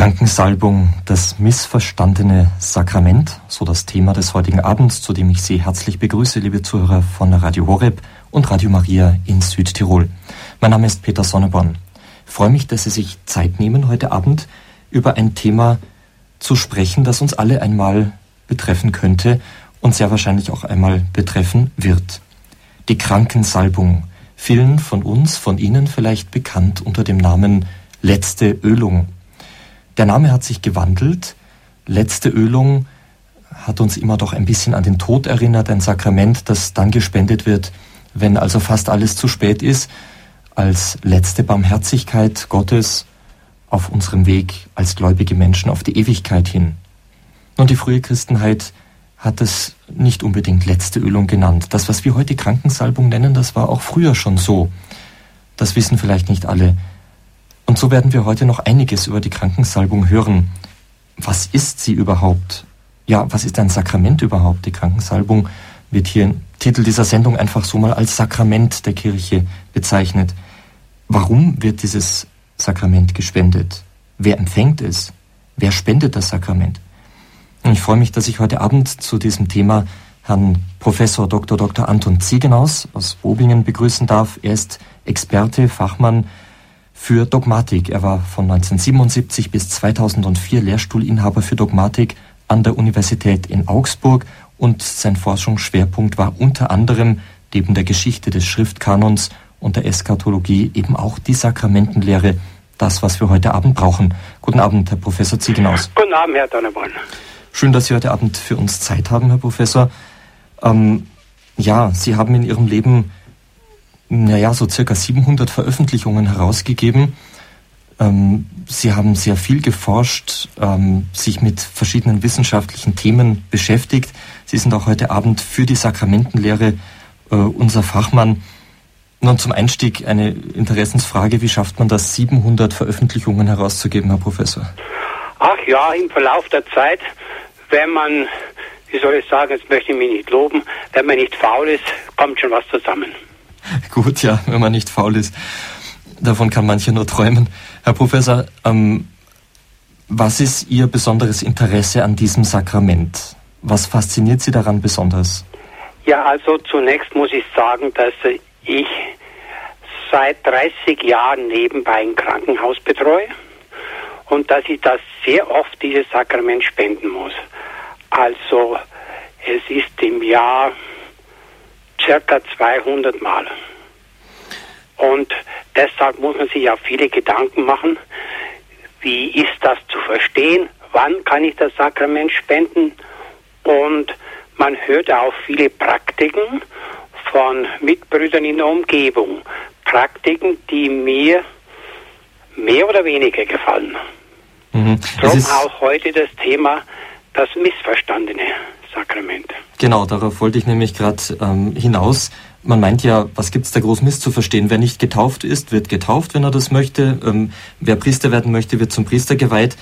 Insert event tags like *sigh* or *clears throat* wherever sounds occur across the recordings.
Krankensalbung, das missverstandene Sakrament, so das Thema des heutigen Abends, zu dem ich Sie herzlich begrüße, liebe Zuhörer von Radio Horeb und Radio Maria in Südtirol. Mein Name ist Peter Sonneborn. Ich freue mich, dass Sie sich Zeit nehmen, heute Abend über ein Thema zu sprechen, das uns alle einmal betreffen könnte und sehr wahrscheinlich auch einmal betreffen wird. Die Krankensalbung, vielen von uns, von Ihnen vielleicht bekannt unter dem Namen letzte Ölung. Der Name hat sich gewandelt. Letzte Ölung hat uns immer doch ein bisschen an den Tod erinnert, ein Sakrament, das dann gespendet wird, wenn also fast alles zu spät ist, als letzte Barmherzigkeit Gottes auf unserem Weg als gläubige Menschen auf die Ewigkeit hin. Und die frühe Christenheit hat es nicht unbedingt letzte Ölung genannt. Das, was wir heute Krankensalbung nennen, das war auch früher schon so. Das wissen vielleicht nicht alle. Und so werden wir heute noch einiges über die Krankensalbung hören. Was ist sie überhaupt? Ja, was ist ein Sakrament überhaupt? Die Krankensalbung wird hier im Titel dieser Sendung einfach so mal als Sakrament der Kirche bezeichnet. Warum wird dieses Sakrament gespendet? Wer empfängt es? Wer spendet das Sakrament? Und ich freue mich, dass ich heute Abend zu diesem Thema Herrn Professor Dr. Dr. Anton Ziegenaus aus Bobingen begrüßen darf. Er ist Experte, Fachmann für Dogmatik. Er war von 1977 bis 2004 Lehrstuhlinhaber für Dogmatik an der Universität in Augsburg und sein Forschungsschwerpunkt war unter anderem neben der Geschichte des Schriftkanons und der Eskatologie eben auch die Sakramentenlehre, das, was wir heute Abend brauchen. Guten Abend, Herr Professor Ziegenaus. Guten Abend, Herr Donnerborn. Schön, dass Sie heute Abend für uns Zeit haben, Herr Professor. Ähm, ja, Sie haben in Ihrem Leben naja, so circa 700 Veröffentlichungen herausgegeben. Ähm, Sie haben sehr viel geforscht, ähm, sich mit verschiedenen wissenschaftlichen Themen beschäftigt. Sie sind auch heute Abend für die Sakramentenlehre äh, unser Fachmann. Nun zum Einstieg eine Interessensfrage. Wie schafft man das, 700 Veröffentlichungen herauszugeben, Herr Professor? Ach ja, im Verlauf der Zeit, wenn man, wie soll ich sagen, jetzt möchte ich mich nicht loben, wenn man nicht faul ist, kommt schon was zusammen. *laughs* Gut, ja, wenn man nicht faul ist. Davon kann mancher nur träumen. Herr Professor, ähm, was ist Ihr besonderes Interesse an diesem Sakrament? Was fasziniert Sie daran besonders? Ja, also zunächst muss ich sagen, dass ich seit 30 Jahren nebenbei ein Krankenhaus betreue und dass ich das sehr oft dieses Sakrament spenden muss. Also es ist im Jahr circa 200 Mal. Und deshalb muss man sich ja viele Gedanken machen, wie ist das zu verstehen, wann kann ich das Sakrament spenden und man hört auch viele Praktiken von Mitbrüdern in der Umgebung, Praktiken, die mir mehr oder weniger gefallen. Mhm. Darum auch heute das Thema das Missverstandene. Sakrament. Genau, darauf wollte ich nämlich gerade ähm, hinaus. Man meint ja, was gibt es da groß misszuverstehen? Wer nicht getauft ist, wird getauft, wenn er das möchte. Ähm, wer Priester werden möchte, wird zum Priester geweiht.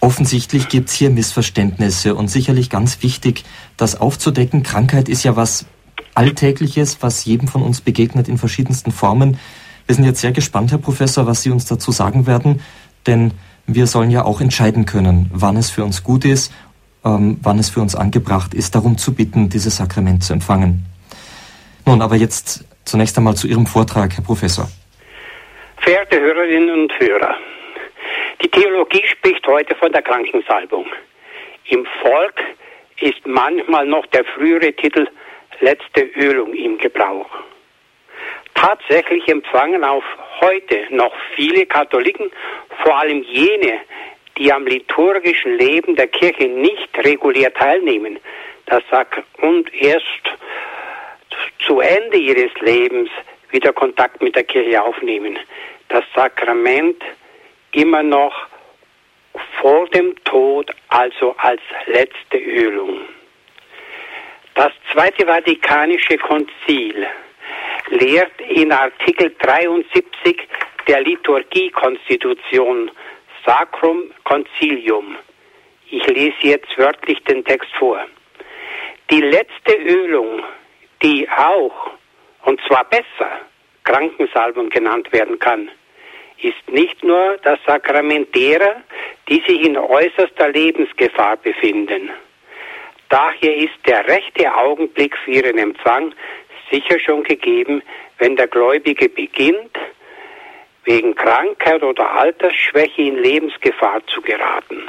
Offensichtlich gibt es hier Missverständnisse und sicherlich ganz wichtig, das aufzudecken. Krankheit ist ja was Alltägliches, was jedem von uns begegnet in verschiedensten Formen. Wir sind jetzt sehr gespannt, Herr Professor, was Sie uns dazu sagen werden, denn wir sollen ja auch entscheiden können, wann es für uns gut ist ähm, wann es für uns angebracht ist, darum zu bitten, dieses Sakrament zu empfangen. Nun, aber jetzt zunächst einmal zu Ihrem Vortrag, Herr Professor. Verehrte Hörerinnen und Hörer, die Theologie spricht heute von der Krankensalbung. Im Volk ist manchmal noch der frühere Titel letzte Ölung im Gebrauch. Tatsächlich empfangen auch heute noch viele Katholiken, vor allem jene, die am liturgischen Leben der Kirche nicht regulär teilnehmen, das sagt, und erst zu Ende ihres Lebens wieder Kontakt mit der Kirche aufnehmen. Das Sakrament immer noch vor dem Tod, also als letzte Ölung. Das Zweite Vatikanische Konzil lehrt in Artikel 73 der Liturgiekonstitution Sacrum Concilium. Ich lese jetzt wörtlich den Text vor. Die letzte Ölung, die auch, und zwar besser, Krankensalbung genannt werden kann, ist nicht nur das Sakrament derer, die sich in äußerster Lebensgefahr befinden. Daher ist der rechte Augenblick für ihren Empfang sicher schon gegeben, wenn der Gläubige beginnt, wegen Krankheit oder Altersschwäche in Lebensgefahr zu geraten.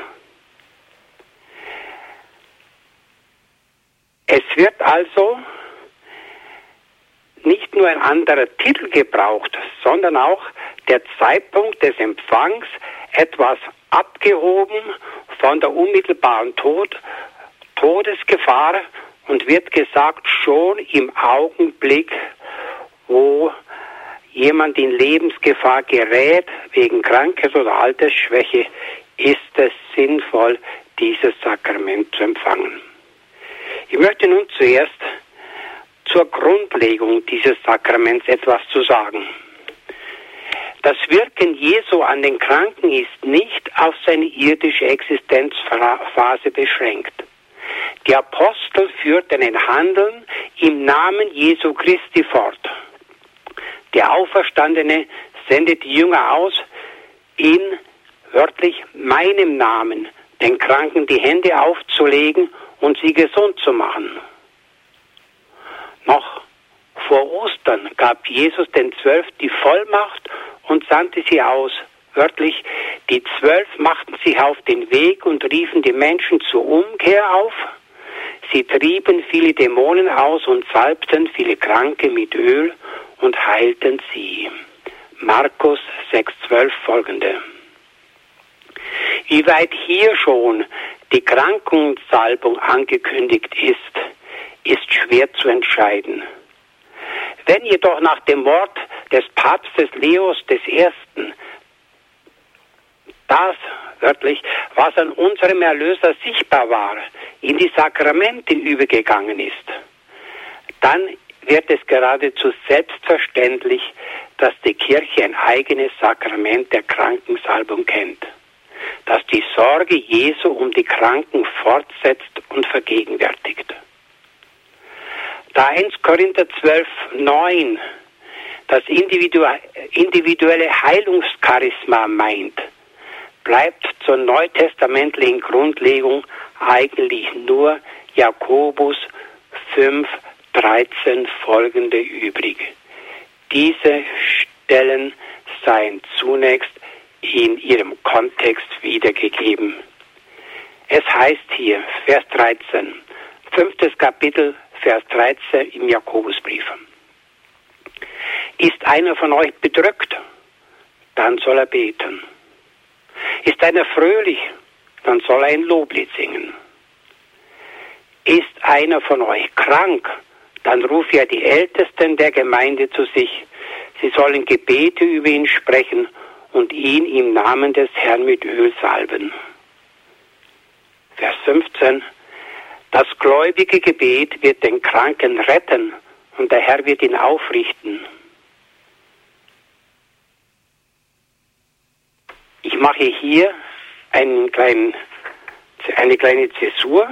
Es wird also nicht nur ein anderer Titel gebraucht, sondern auch der Zeitpunkt des Empfangs etwas abgehoben von der unmittelbaren Tod, Todesgefahr und wird gesagt, schon im Augenblick, wo jemand in Lebensgefahr gerät wegen Krankheit oder Altersschwäche, ist es sinnvoll, dieses Sakrament zu empfangen. Ich möchte nun zuerst zur Grundlegung dieses Sakraments etwas zu sagen. Das Wirken Jesu an den Kranken ist nicht auf seine irdische Existenzphase beschränkt. Die Apostel führten ein Handeln im Namen Jesu Christi fort. Der Auferstandene sendet die Jünger aus, in wörtlich meinem Namen den Kranken die Hände aufzulegen und sie gesund zu machen. Noch vor Ostern gab Jesus den Zwölf die Vollmacht und sandte sie aus. Wörtlich, die Zwölf machten sich auf den Weg und riefen die Menschen zur Umkehr auf. Sie trieben viele Dämonen aus und salbten viele Kranke mit Öl und heilten sie. Markus 6,12 folgende. Wie weit hier schon die Krankensalbung angekündigt ist, ist schwer zu entscheiden. Wenn jedoch nach dem Mord des Papstes Leos I. das wörtlich, was an unserem Erlöser sichtbar war, in die Sakramente übergegangen ist, dann wird es geradezu selbstverständlich, dass die Kirche ein eigenes Sakrament der Krankensalbung kennt, das die Sorge Jesu um die Kranken fortsetzt und vergegenwärtigt. Da 1 Korinther 12, 9 das individuelle Heilungscharisma meint, bleibt zur neutestamentlichen Grundlegung eigentlich nur Jakobus 5, 13 folgende übrig. Diese Stellen seien zunächst in ihrem Kontext wiedergegeben. Es heißt hier, Vers 13, fünftes Kapitel Vers 13 im Jakobusbrief. Ist einer von euch bedrückt, dann soll er beten. Ist einer fröhlich, dann soll er ein Loblied singen. Ist einer von euch krank, dann ruft er die Ältesten der Gemeinde zu sich. Sie sollen Gebete über ihn sprechen und ihn im Namen des Herrn mit Öl salben. Vers 15. Das gläubige Gebet wird den Kranken retten und der Herr wird ihn aufrichten. Ich mache hier einen kleinen, eine kleine Zäsur,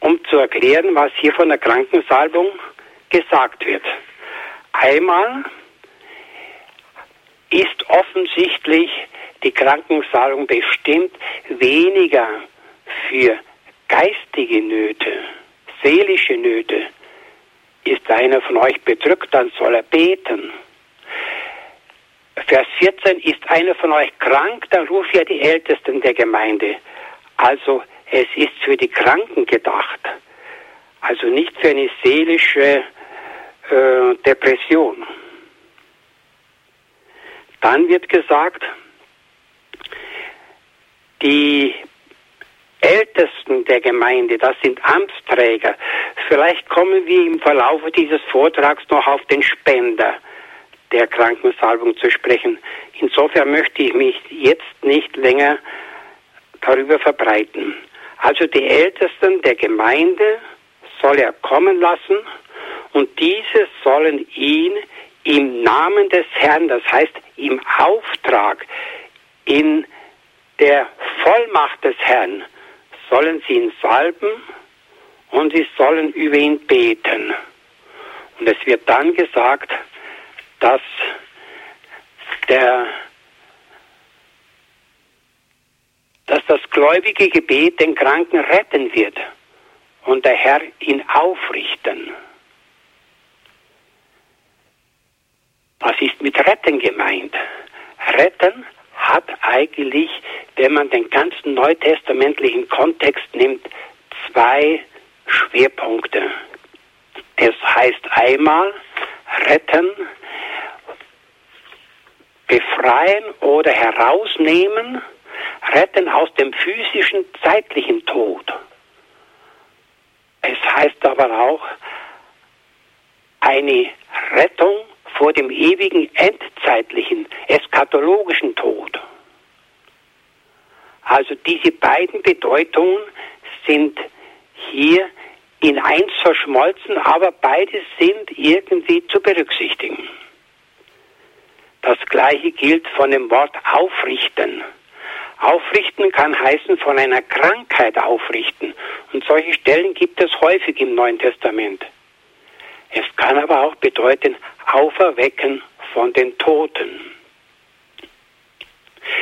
um zu erklären, was hier von der Krankensalbung gesagt wird. Einmal ist offensichtlich die Krankensalbung bestimmt weniger für geistige Nöte, seelische Nöte, ist einer von euch bedrückt, dann soll er beten. Vers 14, ist einer von euch krank, dann ruft er die Ältesten der Gemeinde. Also es ist für die Kranken gedacht, also nicht für eine seelische äh, Depression. Dann wird gesagt, die Ältesten der Gemeinde, das sind Amtsträger. Vielleicht kommen wir im Verlauf dieses Vortrags noch auf den Spender der Krankensalbung zu sprechen. Insofern möchte ich mich jetzt nicht länger darüber verbreiten. Also die Ältesten der Gemeinde soll er kommen lassen und diese sollen ihn im Namen des Herrn, das heißt im Auftrag, in der Vollmacht des Herrn, sollen sie ihn salben und sie sollen über ihn beten. Und es wird dann gesagt, dass dass das gläubige Gebet den Kranken retten wird und der Herr ihn aufrichten. Was ist mit retten gemeint? Retten hat eigentlich, wenn man den ganzen neutestamentlichen Kontext nimmt, zwei Schwerpunkte. Es heißt einmal retten, befreien oder herausnehmen, retten aus dem physischen, zeitlichen Tod. Es heißt aber auch eine Rettung vor dem ewigen, endzeitlichen, eskatologischen Tod. Also diese beiden Bedeutungen sind hier in eins verschmolzen, aber beide sind irgendwie zu berücksichtigen. Das gleiche gilt von dem Wort aufrichten. Aufrichten kann heißen von einer Krankheit aufrichten. Und solche Stellen gibt es häufig im Neuen Testament. Es kann aber auch bedeuten auferwecken von den Toten.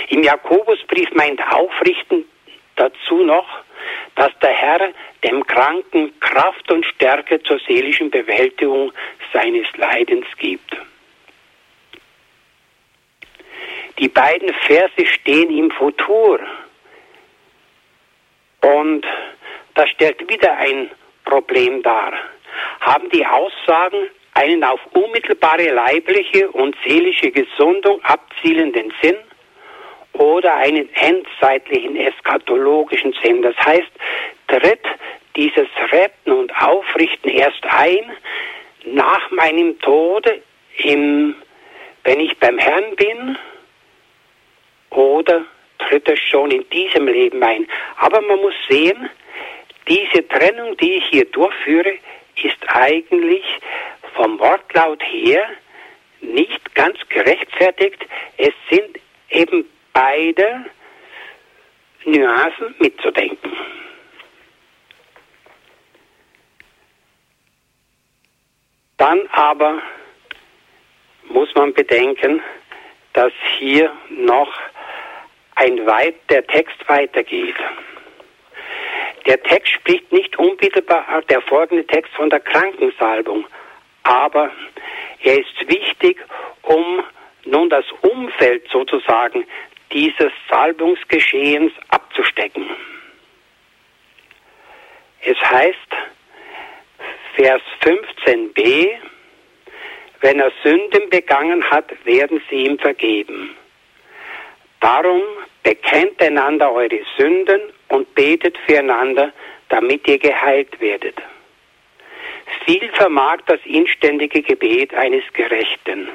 Im Jakobusbrief meint aufrichten dazu noch, dass der Herr dem Kranken Kraft und Stärke zur seelischen Bewältigung seines Leidens gibt. Die beiden Verse stehen im Futur. Und das stellt wieder ein Problem dar. Haben die Aussagen einen auf unmittelbare leibliche und seelische Gesundung abzielenden Sinn oder einen endzeitlichen eschatologischen Sinn? Das heißt, tritt dieses Retten und Aufrichten erst ein nach meinem Tode, im, wenn ich beim Herrn bin, oder tritt es schon in diesem Leben ein. Aber man muss sehen, diese Trennung, die ich hier durchführe, ist eigentlich vom Wortlaut her nicht ganz gerechtfertigt. Es sind eben beide Nuancen mitzudenken. Dann aber muss man bedenken, dass hier noch ein weit der Text weitergeht. Der Text spricht nicht unmittelbar, der folgende Text von der Krankensalbung, aber er ist wichtig, um nun das Umfeld sozusagen dieses Salbungsgeschehens abzustecken. Es heißt, Vers 15b, wenn er Sünden begangen hat, werden sie ihm vergeben. Darum bekennt einander eure Sünden und betet füreinander, damit ihr geheilt werdet. Viel vermag das inständige Gebet eines Gerechten.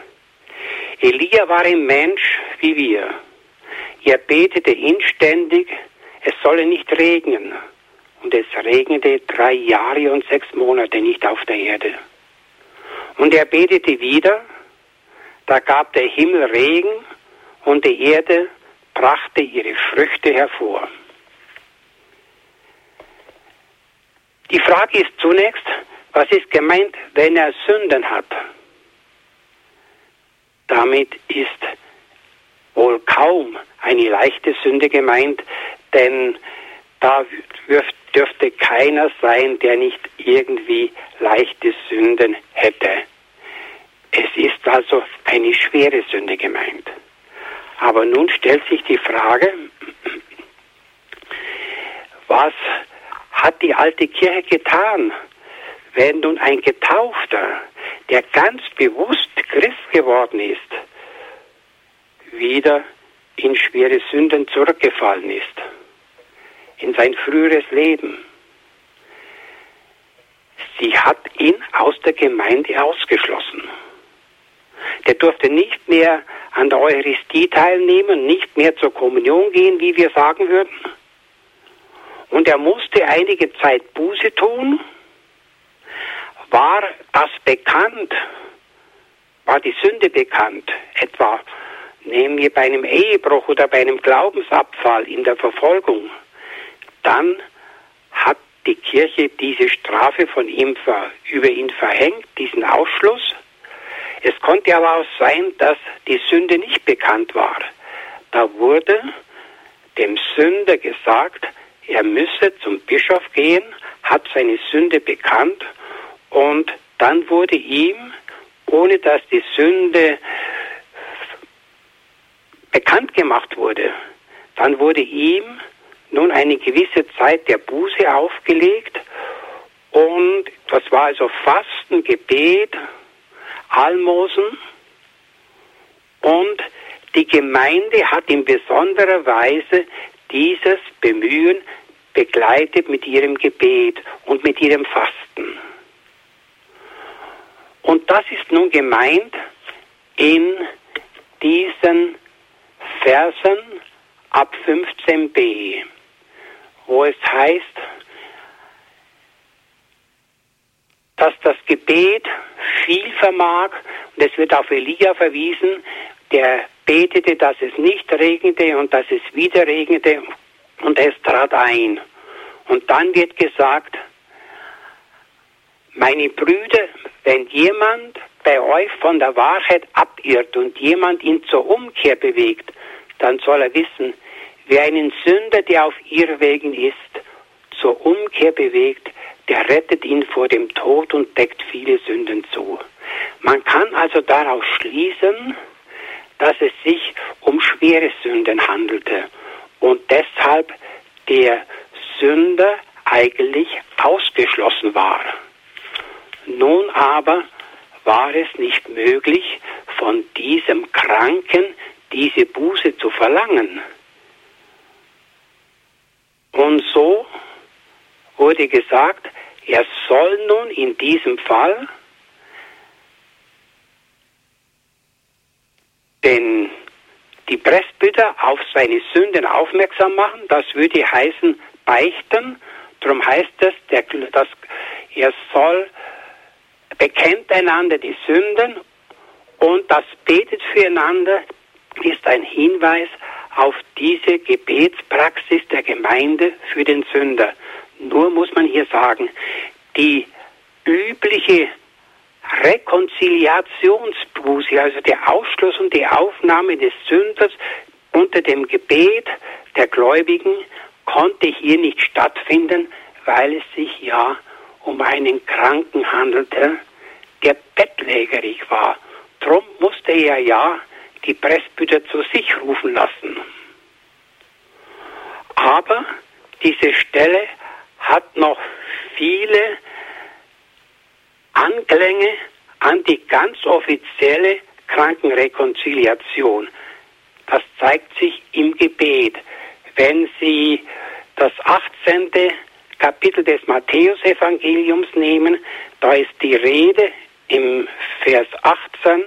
Elia war ein Mensch wie wir. Er betete inständig, es solle nicht regnen. Und es regnete drei Jahre und sechs Monate nicht auf der Erde. Und er betete wieder, da gab der Himmel Regen und die Erde brachte ihre Früchte hervor. Die Frage ist zunächst, was ist gemeint, wenn er Sünden hat? Damit ist wohl kaum eine leichte Sünde gemeint, denn da dürfte keiner sein, der nicht irgendwie leichte Sünden hätte. Es ist also eine schwere Sünde gemeint. Aber nun stellt sich die Frage, was hat die alte Kirche getan, wenn nun ein Getaufter, der ganz bewusst Christ geworden ist, wieder in schwere Sünden zurückgefallen ist, in sein früheres Leben. Sie hat ihn aus der Gemeinde ausgeschlossen. Der durfte nicht mehr an der Eucharistie teilnehmen, nicht mehr zur Kommunion gehen, wie wir sagen würden. Und er musste einige Zeit Buße tun. War das bekannt? War die Sünde bekannt? Etwa nehmen wir bei einem Ehebruch oder bei einem Glaubensabfall in der Verfolgung, dann hat die Kirche diese Strafe von ihm über ihn verhängt, diesen Ausschluss. Es konnte aber auch sein, dass die Sünde nicht bekannt war. Da wurde dem Sünder gesagt, er müsse zum Bischof gehen, hat seine Sünde bekannt und dann wurde ihm, ohne dass die Sünde bekannt gemacht wurde, dann wurde ihm nun eine gewisse Zeit der Buße aufgelegt und das war also Fasten, Gebet, Almosen und die Gemeinde hat in besonderer Weise dieses Bemühen begleitet mit ihrem Gebet und mit ihrem Fasten. Und das ist nun gemeint in diesen Versen ab 15b, wo es heißt, dass das Gebet viel vermag und es wird auf Elia verwiesen, der betete, dass es nicht regnete und dass es wieder regnete und es trat ein. Und dann wird gesagt, meine Brüder, wenn jemand bei euch von der Wahrheit abirrt und jemand ihn zur Umkehr bewegt, dann soll er wissen, wer einen Sünder, der auf Irrwegen ist, zur Umkehr bewegt, der rettet ihn vor dem Tod und deckt viele Sünden zu. Man kann also daraus schließen, dass es sich um schwere Sünden handelte und deshalb der Sünder eigentlich ausgeschlossen war. Nun aber war es nicht möglich, von diesem Kranken diese Buße zu verlangen. Und so wurde gesagt, er soll nun in diesem Fall den, die Presbyter auf seine Sünden aufmerksam machen. Das würde heißen beichten. Darum heißt es, der, dass er soll bekennt einander die Sünden und das betet füreinander ist ein Hinweis auf diese Gebetspraxis der Gemeinde für den Sünder. Nur muss man hier sagen, die übliche Rekonziliationsbuße, also der Ausschluss und die Aufnahme des Sünders unter dem Gebet der Gläubigen, konnte hier nicht stattfinden, weil es sich ja um einen Kranken handelte, der bettlägerig war. Drum musste er ja die Presbyter zu sich rufen lassen. Aber diese Stelle hat noch viele Anklänge an die ganz offizielle Krankenrekonziliation. Das zeigt sich im Gebet. Wenn Sie das 18. Kapitel des Matthäusevangeliums nehmen, da ist die Rede im Vers 18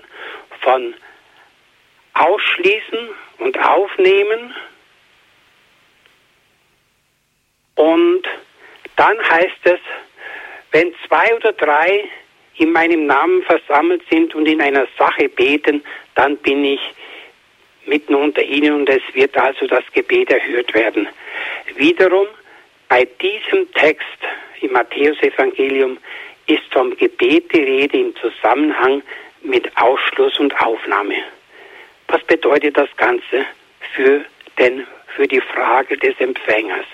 von Ausschließen und Aufnehmen. Und dann heißt es, wenn zwei oder drei in meinem Namen versammelt sind und in einer Sache beten, dann bin ich mitten unter ihnen und es wird also das Gebet erhört werden. Wiederum bei diesem Text im Matthäusevangelium ist vom Gebet die Rede im Zusammenhang mit Ausschluss und Aufnahme. Was bedeutet das Ganze für, den, für die Frage des Empfängers?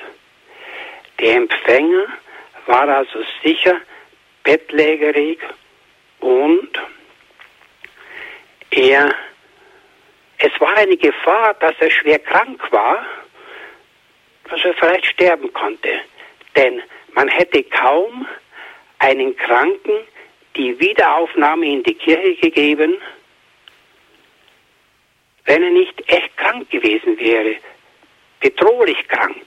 Der Empfänger war also sicher bettlägerig und er, es war eine Gefahr, dass er schwer krank war, dass er vielleicht sterben konnte. Denn man hätte kaum einen Kranken die Wiederaufnahme in die Kirche gegeben, wenn er nicht echt krank gewesen wäre, bedrohlich krank.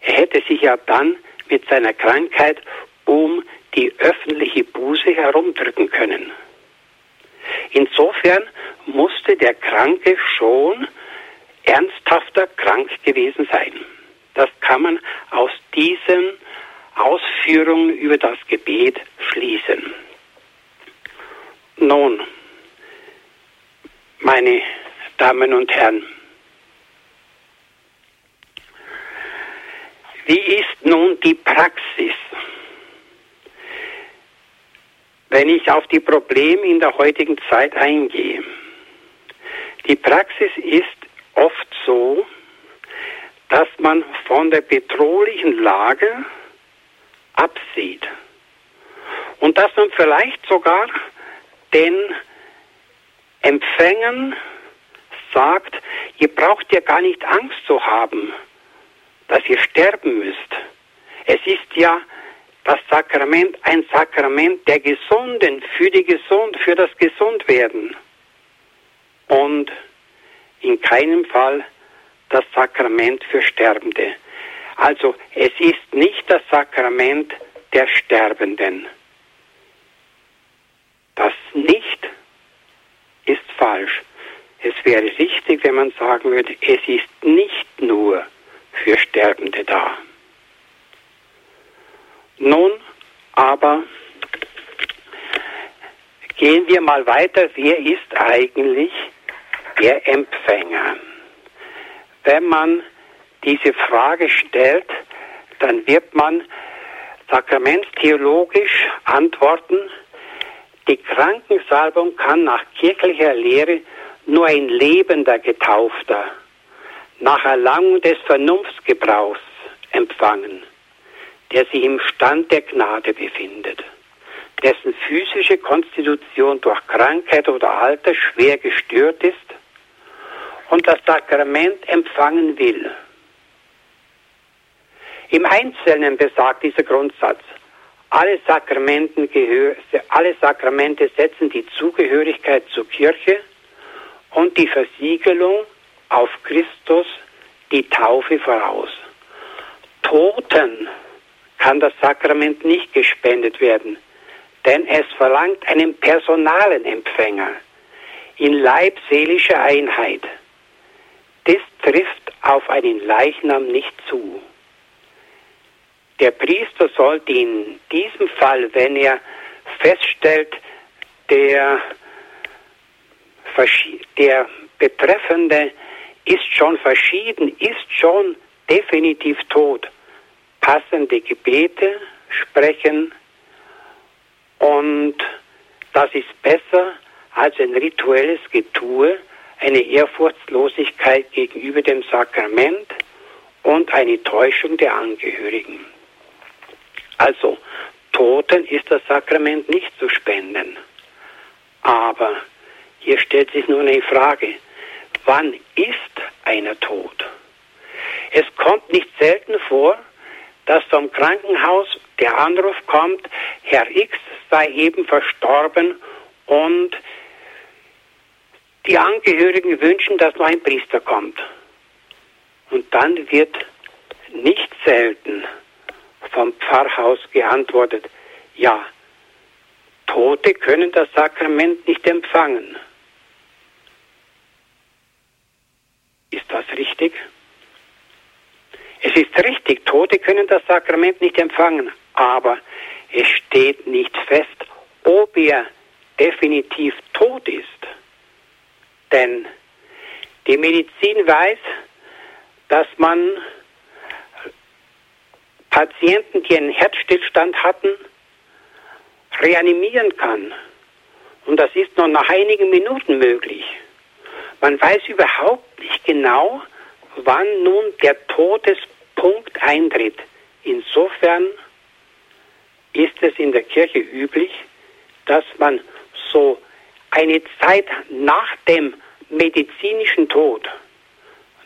Er hätte sich ja dann mit seiner Krankheit um die öffentliche Buße herumdrücken können. Insofern musste der Kranke schon ernsthafter krank gewesen sein. Das kann man aus diesen Ausführungen über das Gebet schließen. Nun, meine Damen und Herren, wie ist nun die Praxis? Wenn ich auf die Probleme in der heutigen Zeit eingehe. Die Praxis ist oft so, dass man von der bedrohlichen Lage absieht und dass man vielleicht sogar den Empfängern sagt, ihr braucht ja gar nicht Angst zu haben, dass ihr sterben müsst. Es ist ja das Sakrament ein Sakrament der Gesunden, für die Gesund, für das Gesundwerden. Und in keinem Fall das Sakrament für Sterbende. Also es ist nicht das Sakrament der Sterbenden. Das nicht ist falsch. Es wäre richtig, wenn man sagen würde, es ist nicht nur für Sterbende da. Nun aber gehen wir mal weiter. Wer ist eigentlich der Empfänger? Wenn man diese Frage stellt, dann wird man sakramentstheologisch antworten, die Krankensalbung kann nach kirchlicher Lehre nur ein lebender Getaufter nach Erlangung des Vernunftsgebrauchs empfangen, der sich im Stand der Gnade befindet, dessen physische Konstitution durch Krankheit oder Alter schwer gestört ist und das Sakrament empfangen will. Im Einzelnen besagt dieser Grundsatz, alle, alle Sakramente setzen die Zugehörigkeit zur Kirche und die Versiegelung auf Christus, die Taufe voraus. Toten kann das Sakrament nicht gespendet werden, denn es verlangt einen personalen Empfänger in leibseelischer Einheit. Das trifft auf einen Leichnam nicht zu. Der Priester sollte in diesem Fall, wenn er feststellt, der, der Betreffende ist schon verschieden, ist schon definitiv tot, passende Gebete sprechen und das ist besser als ein rituelles Getue, eine Ehrfurchtslosigkeit gegenüber dem Sakrament und eine Täuschung der Angehörigen. Also, Toten ist das Sakrament nicht zu spenden. Aber hier stellt sich nur eine Frage, wann ist einer tot? Es kommt nicht selten vor, dass vom Krankenhaus der Anruf kommt, Herr X sei eben verstorben und die Angehörigen wünschen, dass noch ein Priester kommt. Und dann wird nicht selten vom Pfarrhaus geantwortet, ja, Tote können das Sakrament nicht empfangen. Ist das richtig? Es ist richtig, Tote können das Sakrament nicht empfangen, aber es steht nicht fest, ob er definitiv tot ist. Denn die Medizin weiß, dass man Patienten, die einen Herzstillstand hatten, reanimieren kann. Und das ist noch nach einigen Minuten möglich. Man weiß überhaupt nicht genau, wann nun der Todespunkt eintritt. Insofern ist es in der Kirche üblich, dass man so eine Zeit nach dem medizinischen Tod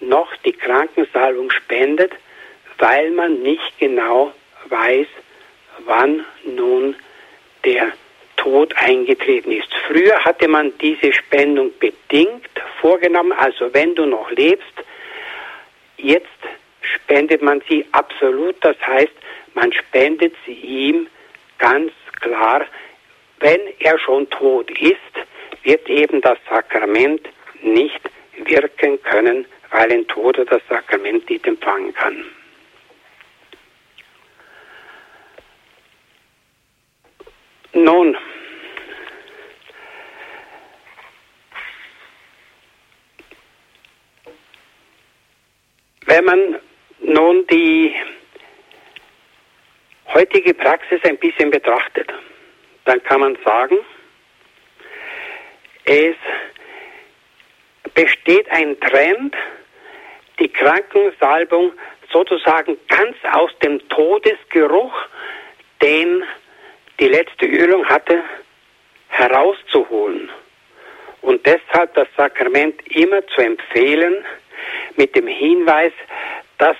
noch die Krankensalbung spendet, weil man nicht genau weiß, wann nun der Tod eingetreten ist. Früher hatte man diese Spendung bedingt vorgenommen, also wenn du noch lebst, jetzt spendet man sie absolut, das heißt, man spendet sie ihm ganz klar. Wenn er schon tot ist, wird eben das Sakrament nicht wirken können, weil ein Toter das Sakrament nicht empfangen kann. Nun, wenn man nun die heutige Praxis ein bisschen betrachtet, dann kann man sagen, es besteht ein Trend, die Krankensalbung sozusagen ganz aus dem Todesgeruch, den die letzte Ölung hatte, herauszuholen. Und deshalb das Sakrament immer zu empfehlen mit dem Hinweis, dass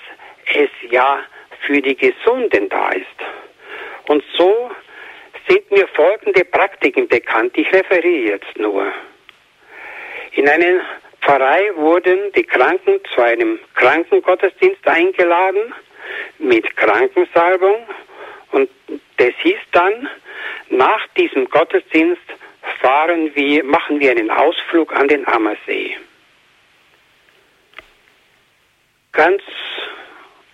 es ja für die Gesunden da ist. Und so sind mir folgende Praktiken bekannt. Ich referiere jetzt nur. In einer Pfarrei wurden die Kranken zu einem Krankengottesdienst eingeladen mit Krankensalbung und das hieß dann, nach diesem Gottesdienst fahren wir, machen wir einen Ausflug an den Ammersee. Ganz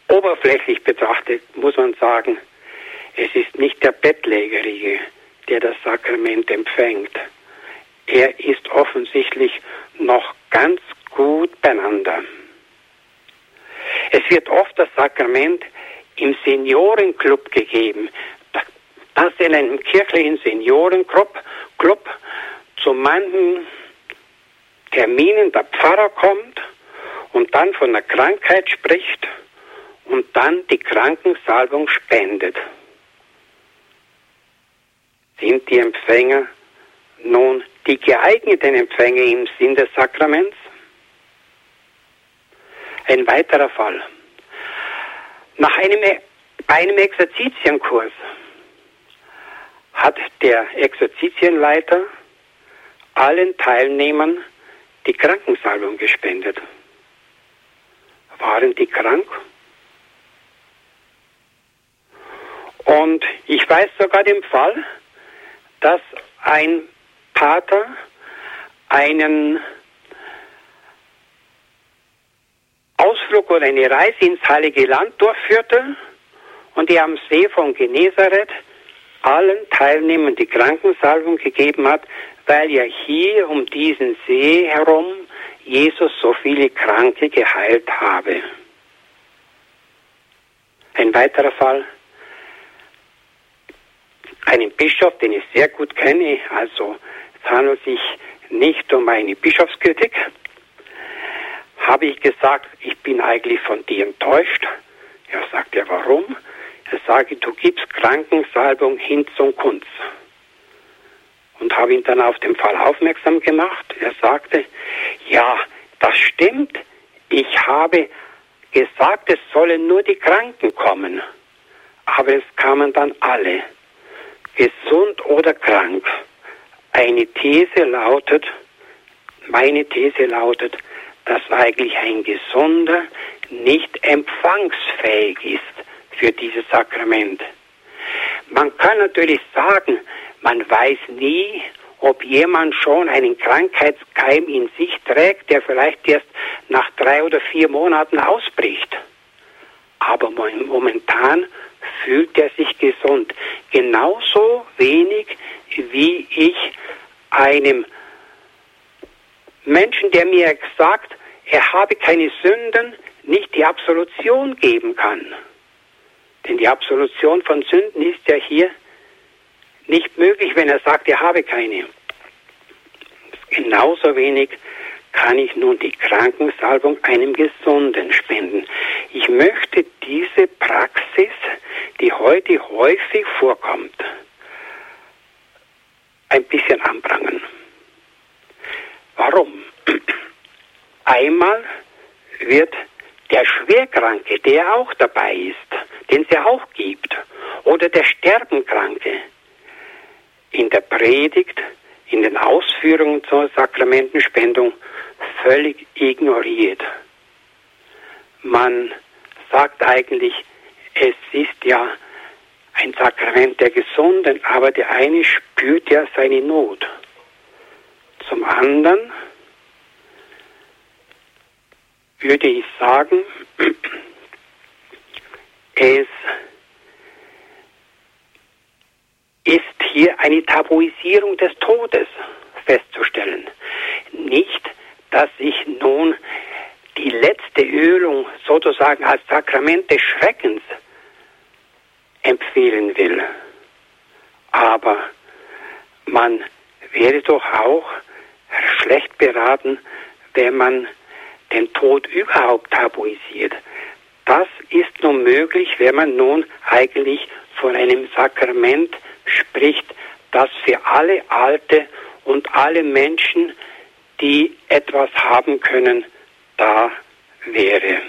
oberflächlich betrachtet muss man sagen, es ist nicht der Bettlägerige, der das Sakrament empfängt. Er ist offensichtlich noch ganz gut beieinander. Es wird oft das Sakrament im Seniorenclub gegeben, dass in einem kirchlichen Seniorenclub Club zu manchen Terminen der Pfarrer kommt und dann von der Krankheit spricht und dann die Krankensalbung spendet. Sind die Empfänger nun die geeigneten Empfänger im Sinn des Sakraments? Ein weiterer Fall. Nach einem, bei einem Exerzitienkurs hat der Exerzitienleiter allen Teilnehmern die Krankensalbung gespendet. Waren die krank? Und ich weiß sogar den Fall, dass ein Pater einen Ausflug oder eine Reise ins Heilige Land durchführte und die am See von Genezareth allen Teilnehmern die Krankensalbung gegeben hat, weil ja hier um diesen See herum Jesus so viele Kranke geheilt habe. Ein weiterer Fall, einen Bischof, den ich sehr gut kenne, also es handelt sich nicht um eine Bischofskritik, habe ich gesagt, ich bin eigentlich von dir enttäuscht. Er sagt, ja warum? Er sage, du gibst Krankensalbung hin zum Kunst. Und habe ihn dann auf den Fall aufmerksam gemacht. Er sagte, ja, das stimmt. Ich habe gesagt, es sollen nur die Kranken kommen. Aber es kamen dann alle gesund oder krank. Eine These lautet, meine These lautet, dass eigentlich ein Gesunder nicht empfangsfähig ist für dieses Sakrament. Man kann natürlich sagen, man weiß nie, ob jemand schon einen Krankheitskeim in sich trägt, der vielleicht erst nach drei oder vier Monaten ausbricht. Aber momentan fühlt er sich gesund. Genauso wenig wie ich einem Menschen, der mir sagt, er habe keine Sünden, nicht die Absolution geben kann. Denn die Absolution von Sünden ist ja hier nicht möglich, wenn er sagt, er habe keine. Genauso wenig kann ich nun die Krankensalbung einem Gesunden spenden. Ich möchte diese Praxis, die heute häufig vorkommt, ein bisschen anprangern. Warum? *clears throat* Einmal wird der Schwerkranke, der auch dabei ist, den es ja auch gibt, oder der Sterbenkranke, in der Predigt, in den Ausführungen zur Sakramentenspendung völlig ignoriert. Man sagt eigentlich, es ist ja ein Sakrament der Gesunden, aber der eine spürt ja seine Not. Zum anderen würde ich sagen, *clears throat* es ist hier eine Tabuisierung des Todes festzustellen. Nicht, dass ich nun die letzte Ölung sozusagen als Sakrament des Schreckens empfehlen will. Aber man wäre doch auch schlecht beraten, wenn man den Tod überhaupt tabuisiert. Das ist nur möglich, wenn man nun eigentlich von einem Sakrament spricht, das für alle Alte und alle Menschen, die etwas haben können, da wäre.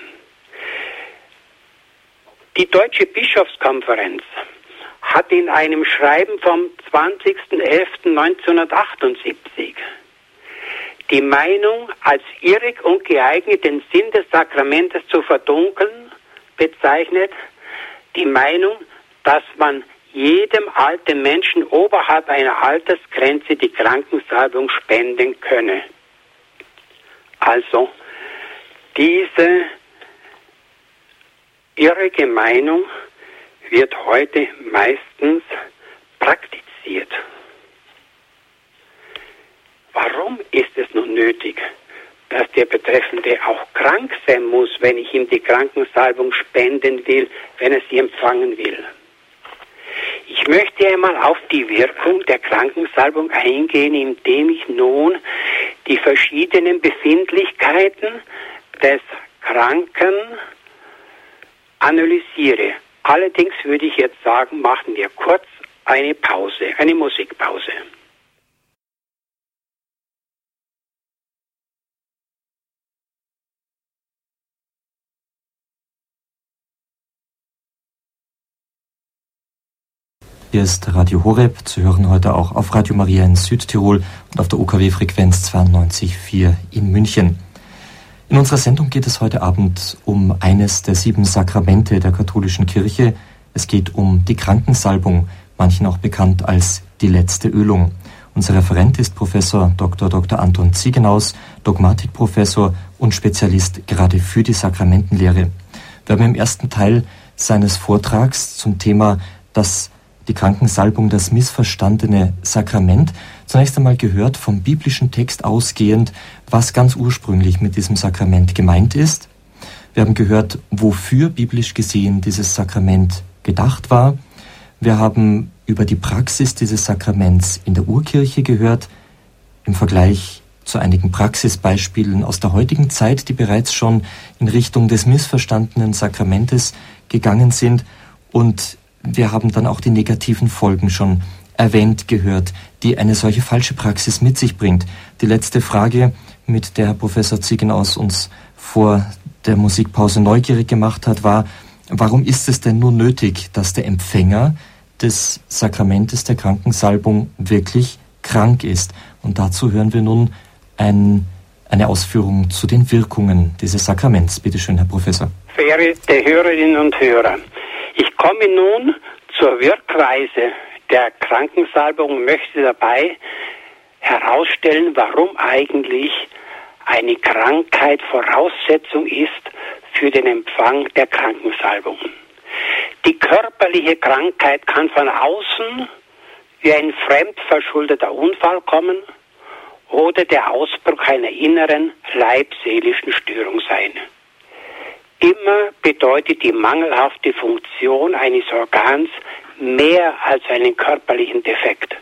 Die Deutsche Bischofskonferenz hat in einem Schreiben vom 20.11.1978 die Meinung als irrig und geeignet, den Sinn des Sakramentes zu verdunkeln, bezeichnet, die Meinung, dass man jedem alten Menschen oberhalb einer Altersgrenze die Krankensalbung spenden könne. Also, diese irrige Meinung wird heute meistens praktiziert. Warum ist es nun nötig, dass der Betreffende auch krank sein muss, wenn ich ihm die Krankensalbung spenden will, wenn er sie empfangen will? Ich möchte einmal auf die Wirkung der Krankensalbung eingehen, indem ich nun die verschiedenen Befindlichkeiten des Kranken analysiere. Allerdings würde ich jetzt sagen, machen wir kurz eine Pause, eine Musikpause. Ist Radio Horeb, zu hören heute auch auf Radio Maria in Südtirol und auf der UKW-Frequenz 92.4 in München. In unserer Sendung geht es heute Abend um eines der sieben Sakramente der katholischen Kirche. Es geht um die Krankensalbung, manchen auch bekannt als die letzte Ölung. Unser Referent ist Professor Dr. Dr. Anton Ziegenaus, Dogmatikprofessor und Spezialist gerade für die Sakramentenlehre. Wir haben im ersten Teil seines Vortrags zum Thema das die Krankensalbung das missverstandene Sakrament. Zunächst einmal gehört vom biblischen Text ausgehend, was ganz ursprünglich mit diesem Sakrament gemeint ist. Wir haben gehört, wofür biblisch gesehen dieses Sakrament gedacht war. Wir haben über die Praxis dieses Sakraments in der Urkirche gehört, im Vergleich zu einigen Praxisbeispielen aus der heutigen Zeit, die bereits schon in Richtung des missverstandenen Sakramentes gegangen sind. Und wir haben dann auch die negativen Folgen schon erwähnt gehört, die eine solche falsche Praxis mit sich bringt. Die letzte Frage, mit der Herr Professor Ziegenaus uns vor der Musikpause neugierig gemacht hat, war, warum ist es denn nur nötig, dass der Empfänger des Sakramentes der Krankensalbung wirklich krank ist? Und dazu hören wir nun ein, eine Ausführung zu den Wirkungen dieses Sakraments. Bitte schön, Herr Professor. Verehrte Hörerinnen und Hörer, ich komme nun zur Wirkweise der Krankensalbung und möchte dabei herausstellen, warum eigentlich eine Krankheit Voraussetzung ist für den Empfang der Krankensalbung. Die körperliche Krankheit kann von außen wie ein fremdverschuldeter Unfall kommen oder der Ausbruch einer inneren leibseelischen Störung sein. Immer bedeutet die mangelhafte Funktion eines Organs mehr als einen körperlichen Defekt.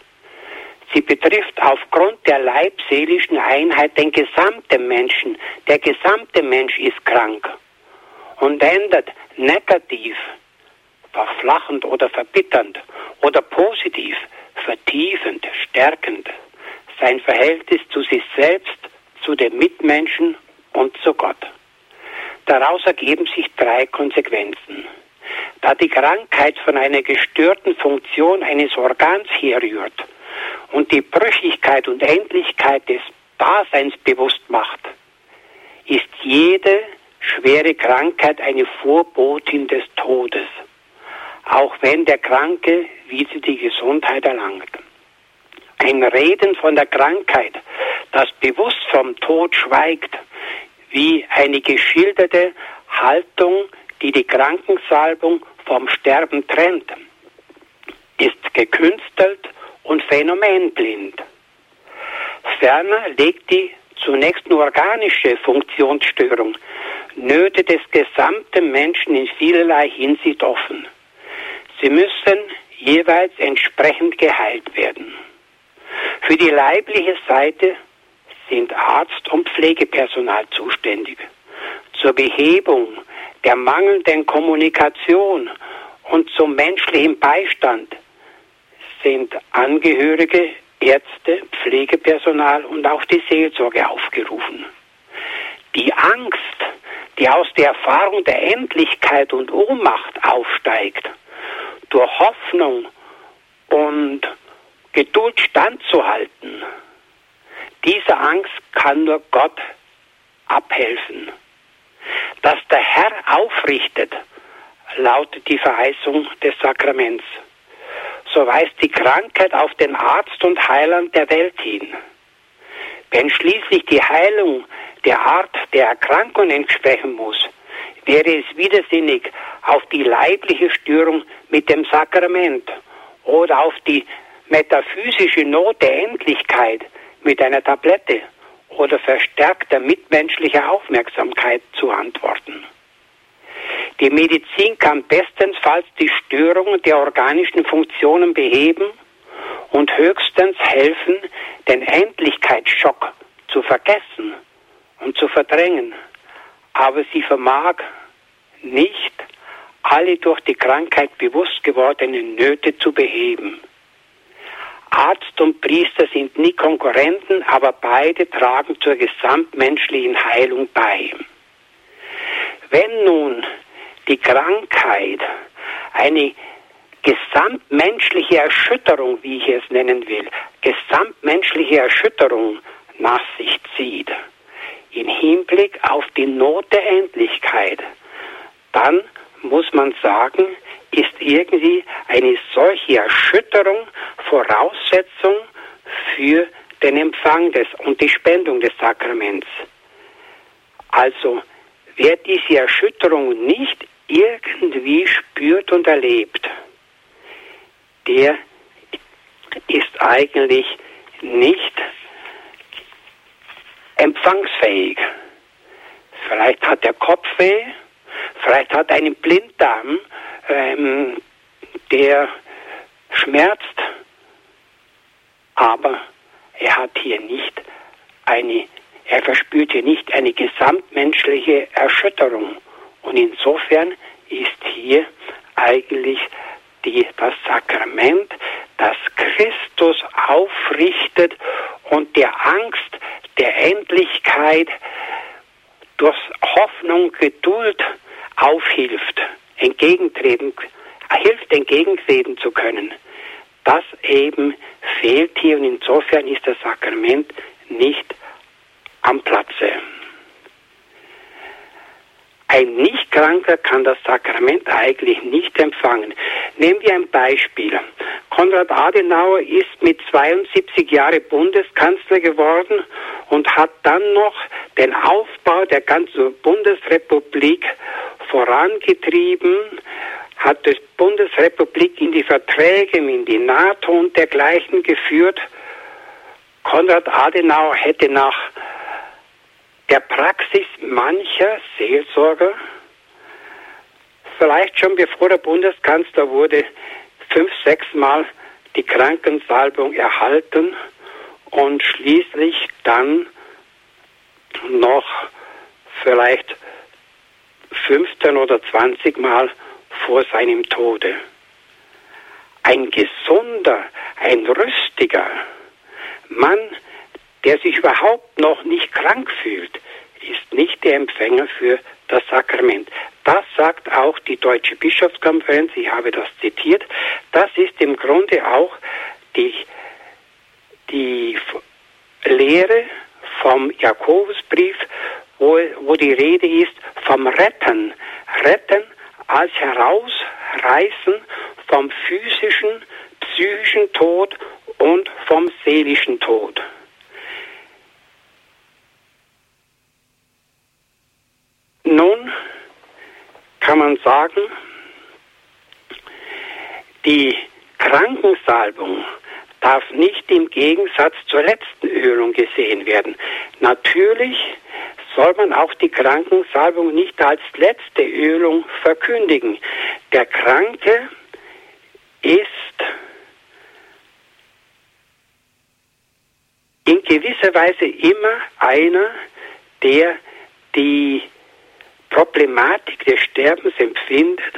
Sie betrifft aufgrund der leibseelischen Einheit den gesamten Menschen. Der gesamte Mensch ist krank und ändert negativ, verflachend oder verbitternd oder positiv, vertiefend, stärkend sein Verhältnis zu sich selbst, zu den Mitmenschen und zu Gott. Daraus ergeben sich drei Konsequenzen. Da die Krankheit von einer gestörten Funktion eines Organs herrührt und die Brüchigkeit und Endlichkeit des Daseins bewusst macht, ist jede schwere Krankheit eine Vorbotin des Todes, auch wenn der Kranke wieder die Gesundheit erlangt. Ein Reden von der Krankheit, das bewusst vom Tod schweigt, wie eine geschilderte Haltung, die die Krankensalbung vom Sterben trennt, ist gekünstelt und phänomenblind. Ferner legt die zunächst nur organische Funktionsstörung Nöte des gesamten Menschen in vielerlei Hinsicht offen. Sie müssen jeweils entsprechend geheilt werden. Für die leibliche Seite sind Arzt und Pflegepersonal zuständig. Zur Behebung der mangelnden Kommunikation und zum menschlichen Beistand sind Angehörige, Ärzte, Pflegepersonal und auch die Seelsorge aufgerufen. Die Angst, die aus der Erfahrung der Endlichkeit und Ohnmacht aufsteigt, durch Hoffnung und Geduld standzuhalten, dieser Angst kann nur Gott abhelfen. Dass der Herr aufrichtet, lautet die Verheißung des Sakraments. So weist die Krankheit auf den Arzt und Heiland der Welt hin. Wenn schließlich die Heilung der Art der Erkrankung entsprechen muss, wäre es widersinnig, auf die leibliche Störung mit dem Sakrament oder auf die metaphysische Not der Endlichkeit mit einer Tablette oder verstärkter mitmenschlicher Aufmerksamkeit zu antworten. Die Medizin kann bestenfalls die Störungen der organischen Funktionen beheben und höchstens helfen, den Endlichkeitsschock zu vergessen und zu verdrängen. Aber sie vermag nicht, alle durch die Krankheit bewusst gewordenen Nöte zu beheben. Arzt und Priester sind nie Konkurrenten, aber beide tragen zur gesamtmenschlichen Heilung bei. Wenn nun die Krankheit eine gesamtmenschliche Erschütterung, wie ich es nennen will, gesamtmenschliche Erschütterung nach sich zieht, im Hinblick auf die Not der Endlichkeit, dann muss man sagen, ist irgendwie eine solche Erschütterung Voraussetzung für den Empfang des und die Spendung des Sakraments. Also, wer diese Erschütterung nicht irgendwie spürt und erlebt, der ist eigentlich nicht empfangsfähig. Vielleicht hat der Kopfweh, vielleicht hat einen Blinddarm, ähm, der schmerzt, aber er hat hier nicht eine, er verspürt hier nicht eine gesamtmenschliche Erschütterung. Und insofern ist hier eigentlich die, das Sakrament, das Christus aufrichtet und der Angst der Endlichkeit durch Hoffnung, Geduld aufhilft, entgegentreten, hilft entgegentreten zu können. Das eben fehlt hier und insofern ist das Sakrament nicht am Platze. Ein Nichtkranker kann das Sakrament eigentlich nicht empfangen. Nehmen wir ein Beispiel. Konrad Adenauer ist mit 72 Jahren Bundeskanzler geworden und hat dann noch den Aufbau der ganzen Bundesrepublik vorangetrieben, hat die Bundesrepublik in die Verträge, in die NATO und dergleichen geführt. Konrad Adenauer hätte nach der Praxis mancher Seelsorger, vielleicht schon bevor er Bundeskanzler wurde, fünf, sechs Mal die Krankensalbung erhalten und schließlich dann noch vielleicht 15 oder 20 Mal vor seinem Tode. Ein gesunder, ein rüstiger Mann, der sich überhaupt noch nicht krank fühlt, ist nicht der Empfänger für das Sakrament. Das sagt auch die Deutsche Bischofskonferenz, ich habe das zitiert. Das ist im Grunde auch die, die Lehre vom Jakobusbrief, wo, wo die Rede ist vom Retten. Retten als Herausreißen vom physischen, psychischen Tod und vom seelischen Tod. Nun kann man sagen, die Krankensalbung darf nicht im Gegensatz zur letzten Ölung gesehen werden. Natürlich soll man auch die Krankensalbung nicht als letzte Ölung verkündigen. Der Kranke ist in gewisser Weise immer einer, der die Problematik des Sterbens empfindet.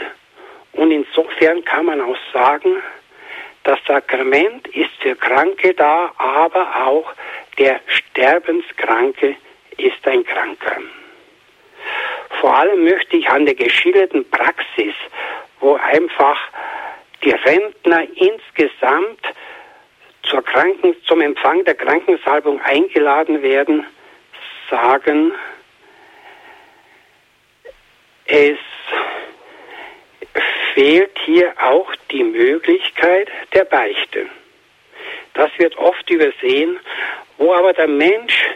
Und insofern kann man auch sagen, das Sakrament ist für Kranke da, aber auch der Sterbenskranke ist ein Kranker. Vor allem möchte ich an der geschilderten Praxis, wo einfach die Rentner insgesamt zur Kranken, zum Empfang der Krankensalbung eingeladen werden, sagen, es fehlt hier auch die Möglichkeit der Beichte. Das wird oft übersehen, wo aber der Mensch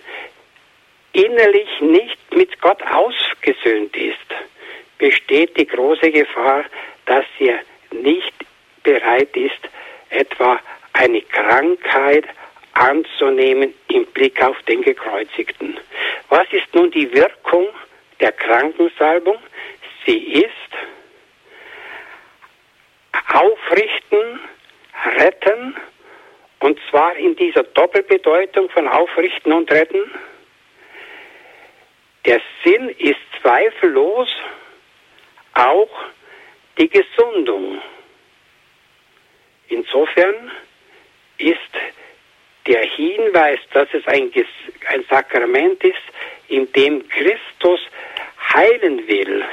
innerlich nicht mit Gott ausgesöhnt ist, besteht die große Gefahr, dass er nicht bereit ist, etwa eine Krankheit anzunehmen im Blick auf den Gekreuzigten. Was ist nun die Wirkung der Krankensalbung? Sie ist aufrichten, retten, und zwar in dieser Doppelbedeutung von aufrichten und retten. Der Sinn ist zweifellos auch die Gesundung. Insofern ist der Hinweis, dass es ein, ein Sakrament ist, in dem Christus heilen will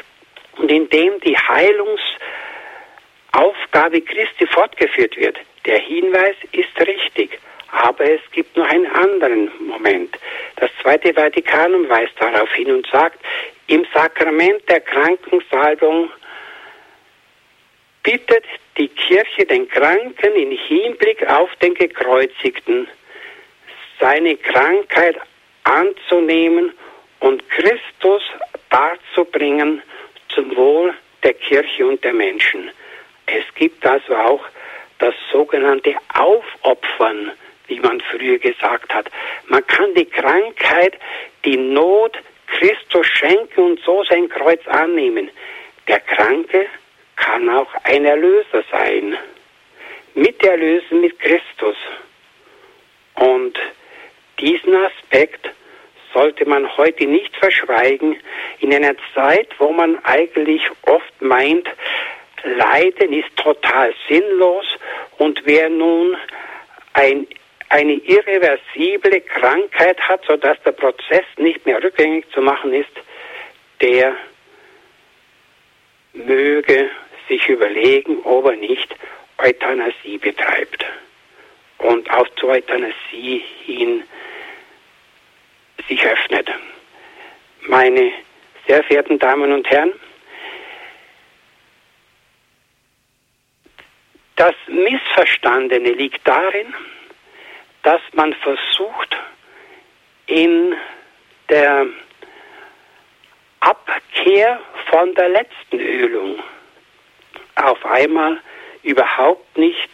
und in dem die Heilungsaufgabe Christi fortgeführt wird. Der Hinweis ist richtig, aber es gibt noch einen anderen Moment. Das Zweite Vatikanum weist darauf hin und sagt, im Sakrament der Krankensalbung bittet die Kirche den Kranken in Hinblick auf den Gekreuzigten, seine Krankheit anzunehmen und Christus darzubringen zum Wohl der Kirche und der Menschen. Es gibt also auch das sogenannte Aufopfern, wie man früher gesagt hat. Man kann die Krankheit, die Not Christus schenken und so sein Kreuz annehmen. Der Kranke kann auch ein Erlöser sein. Miterlösen mit Christus. Und diesen Aspekt sollte man heute nicht verschweigen, in einer Zeit, wo man eigentlich oft meint, Leiden ist total sinnlos und wer nun ein, eine irreversible Krankheit hat, sodass der Prozess nicht mehr rückgängig zu machen ist, der möge sich überlegen, ob er nicht Euthanasie betreibt. Und auch zur Euthanasie hin sich öffnet. Meine sehr verehrten Damen und Herren, das Missverstandene liegt darin, dass man versucht, in der Abkehr von der letzten Ölung auf einmal überhaupt nicht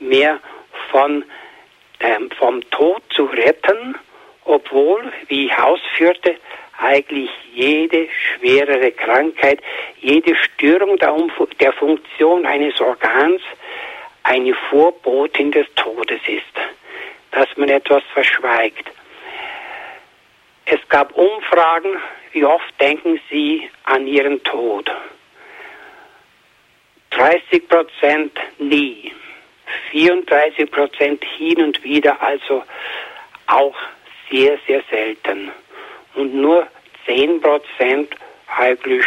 mehr von, ähm, vom Tod zu retten, obwohl, wie ich ausführte, eigentlich jede schwerere Krankheit, jede Störung der, Umf der Funktion eines Organs eine Vorbotin des Todes ist, dass man etwas verschweigt. Es gab Umfragen, wie oft denken Sie an Ihren Tod? 30 Prozent nie, 34 Prozent hin und wieder, also auch sehr, sehr selten. Und nur 10 Prozent eigentlich,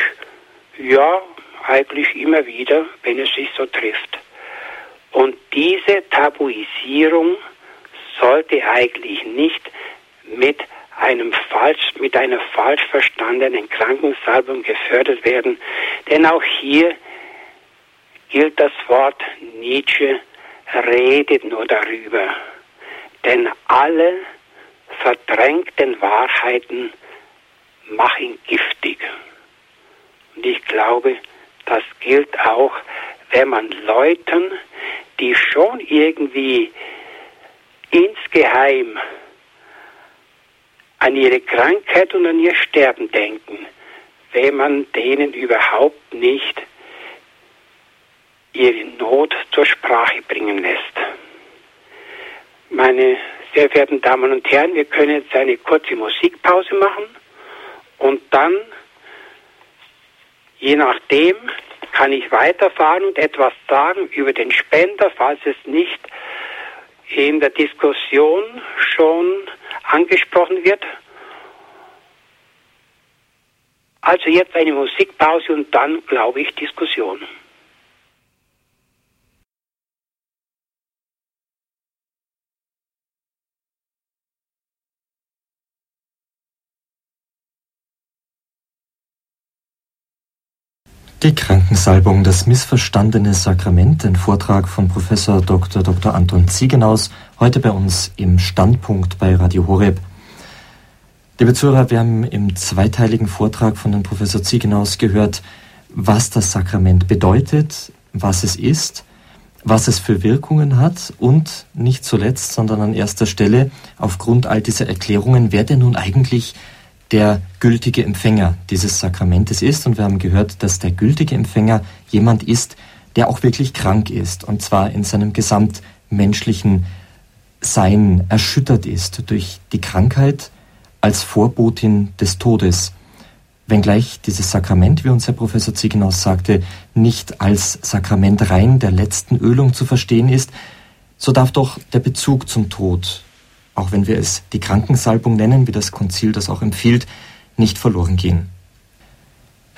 ja, eigentlich immer wieder, wenn es sich so trifft. Und diese Tabuisierung sollte eigentlich nicht mit einem falsch, mit einer falsch verstandenen Krankensalbung gefördert werden, denn auch hier gilt das Wort Nietzsche, redet nur darüber. Denn alle verdrängten Wahrheiten machen giftig. Und ich glaube, das gilt auch, wenn man Leuten, die schon irgendwie insgeheim an ihre Krankheit und an ihr Sterben denken, wenn man denen überhaupt nicht ihre Not zur Sprache bringen lässt. Meine Sehr verehrten Damen und Herren, wir können jetzt eine kurze Musikpause machen und dann, je nachdem, kann ich weiterfahren und etwas sagen über den Spender, falls es nicht in der Diskussion schon angesprochen wird. Also jetzt eine Musikpause und dann, glaube ich, Diskussion. Die Krankensalbung, das missverstandene Sakrament, ein Vortrag von Professor Dr. Dr. Anton Ziegenaus, heute bei uns im Standpunkt bei Radio Horeb. Liebe Zuhörer, wir haben im zweiteiligen Vortrag von dem Professor Ziegenaus gehört, was das Sakrament bedeutet, was es ist, was es für Wirkungen hat und nicht zuletzt, sondern an erster Stelle aufgrund all dieser Erklärungen, wer denn nun eigentlich der gültige Empfänger dieses Sakramentes ist. Und wir haben gehört, dass der gültige Empfänger jemand ist, der auch wirklich krank ist. Und zwar in seinem gesamtmenschlichen Sein erschüttert ist durch die Krankheit als Vorbotin des Todes. Wenngleich dieses Sakrament, wie uns Herr Professor Ziegenhaus sagte, nicht als Sakrament rein der letzten Ölung zu verstehen ist, so darf doch der Bezug zum Tod auch wenn wir es die Krankensalbung nennen, wie das Konzil das auch empfiehlt, nicht verloren gehen.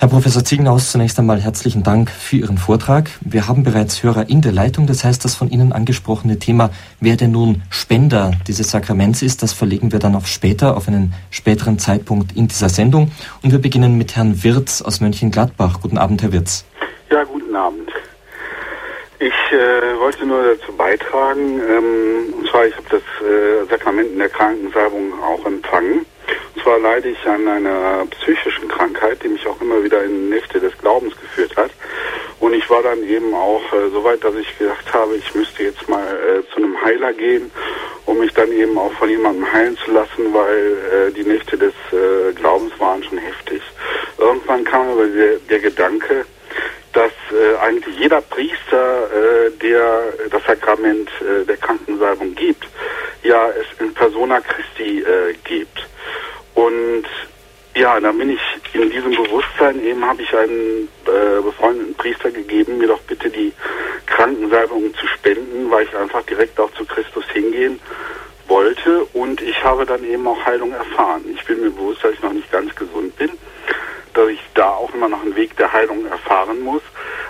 Herr Professor Ziegenhaus, zunächst einmal herzlichen Dank für Ihren Vortrag. Wir haben bereits Hörer in der Leitung, das heißt, das von Ihnen angesprochene Thema, wer denn nun Spender dieses Sakraments ist, das verlegen wir dann auf später, auf einen späteren Zeitpunkt in dieser Sendung. Und wir beginnen mit Herrn Wirz aus Mönchengladbach. Guten Abend, Herr Wirz. Ja, guten Abend. Ich äh, wollte nur dazu beitragen, ähm, und zwar ich habe das äh, Sakrament in der Krankensalbung auch empfangen. Und zwar leide ich an einer psychischen Krankheit, die mich auch immer wieder in Nächte des Glaubens geführt hat. Und ich war dann eben auch äh, so weit, dass ich gedacht habe, ich müsste jetzt mal äh, zu einem Heiler gehen, um mich dann eben auch von jemandem heilen zu lassen, weil äh, die Nächte des äh, Glaubens waren schon heftig. Irgendwann kam aber der, der Gedanke, dass äh, eigentlich jeder Priester, äh, der das Sakrament äh, der Krankensalbung gibt, ja es in Persona Christi äh, gibt. Und ja, dann bin ich in diesem Bewusstsein eben, habe ich einen äh, befreundeten Priester gegeben, mir doch bitte die Krankensalbung zu spenden, weil ich einfach direkt auch zu Christus hingehen wollte und ich habe dann eben auch Heilung erfahren. Ich bin mir bewusst, dass ich noch nicht ganz gesund bin dass ich da auch immer noch einen Weg der Heilung erfahren muss.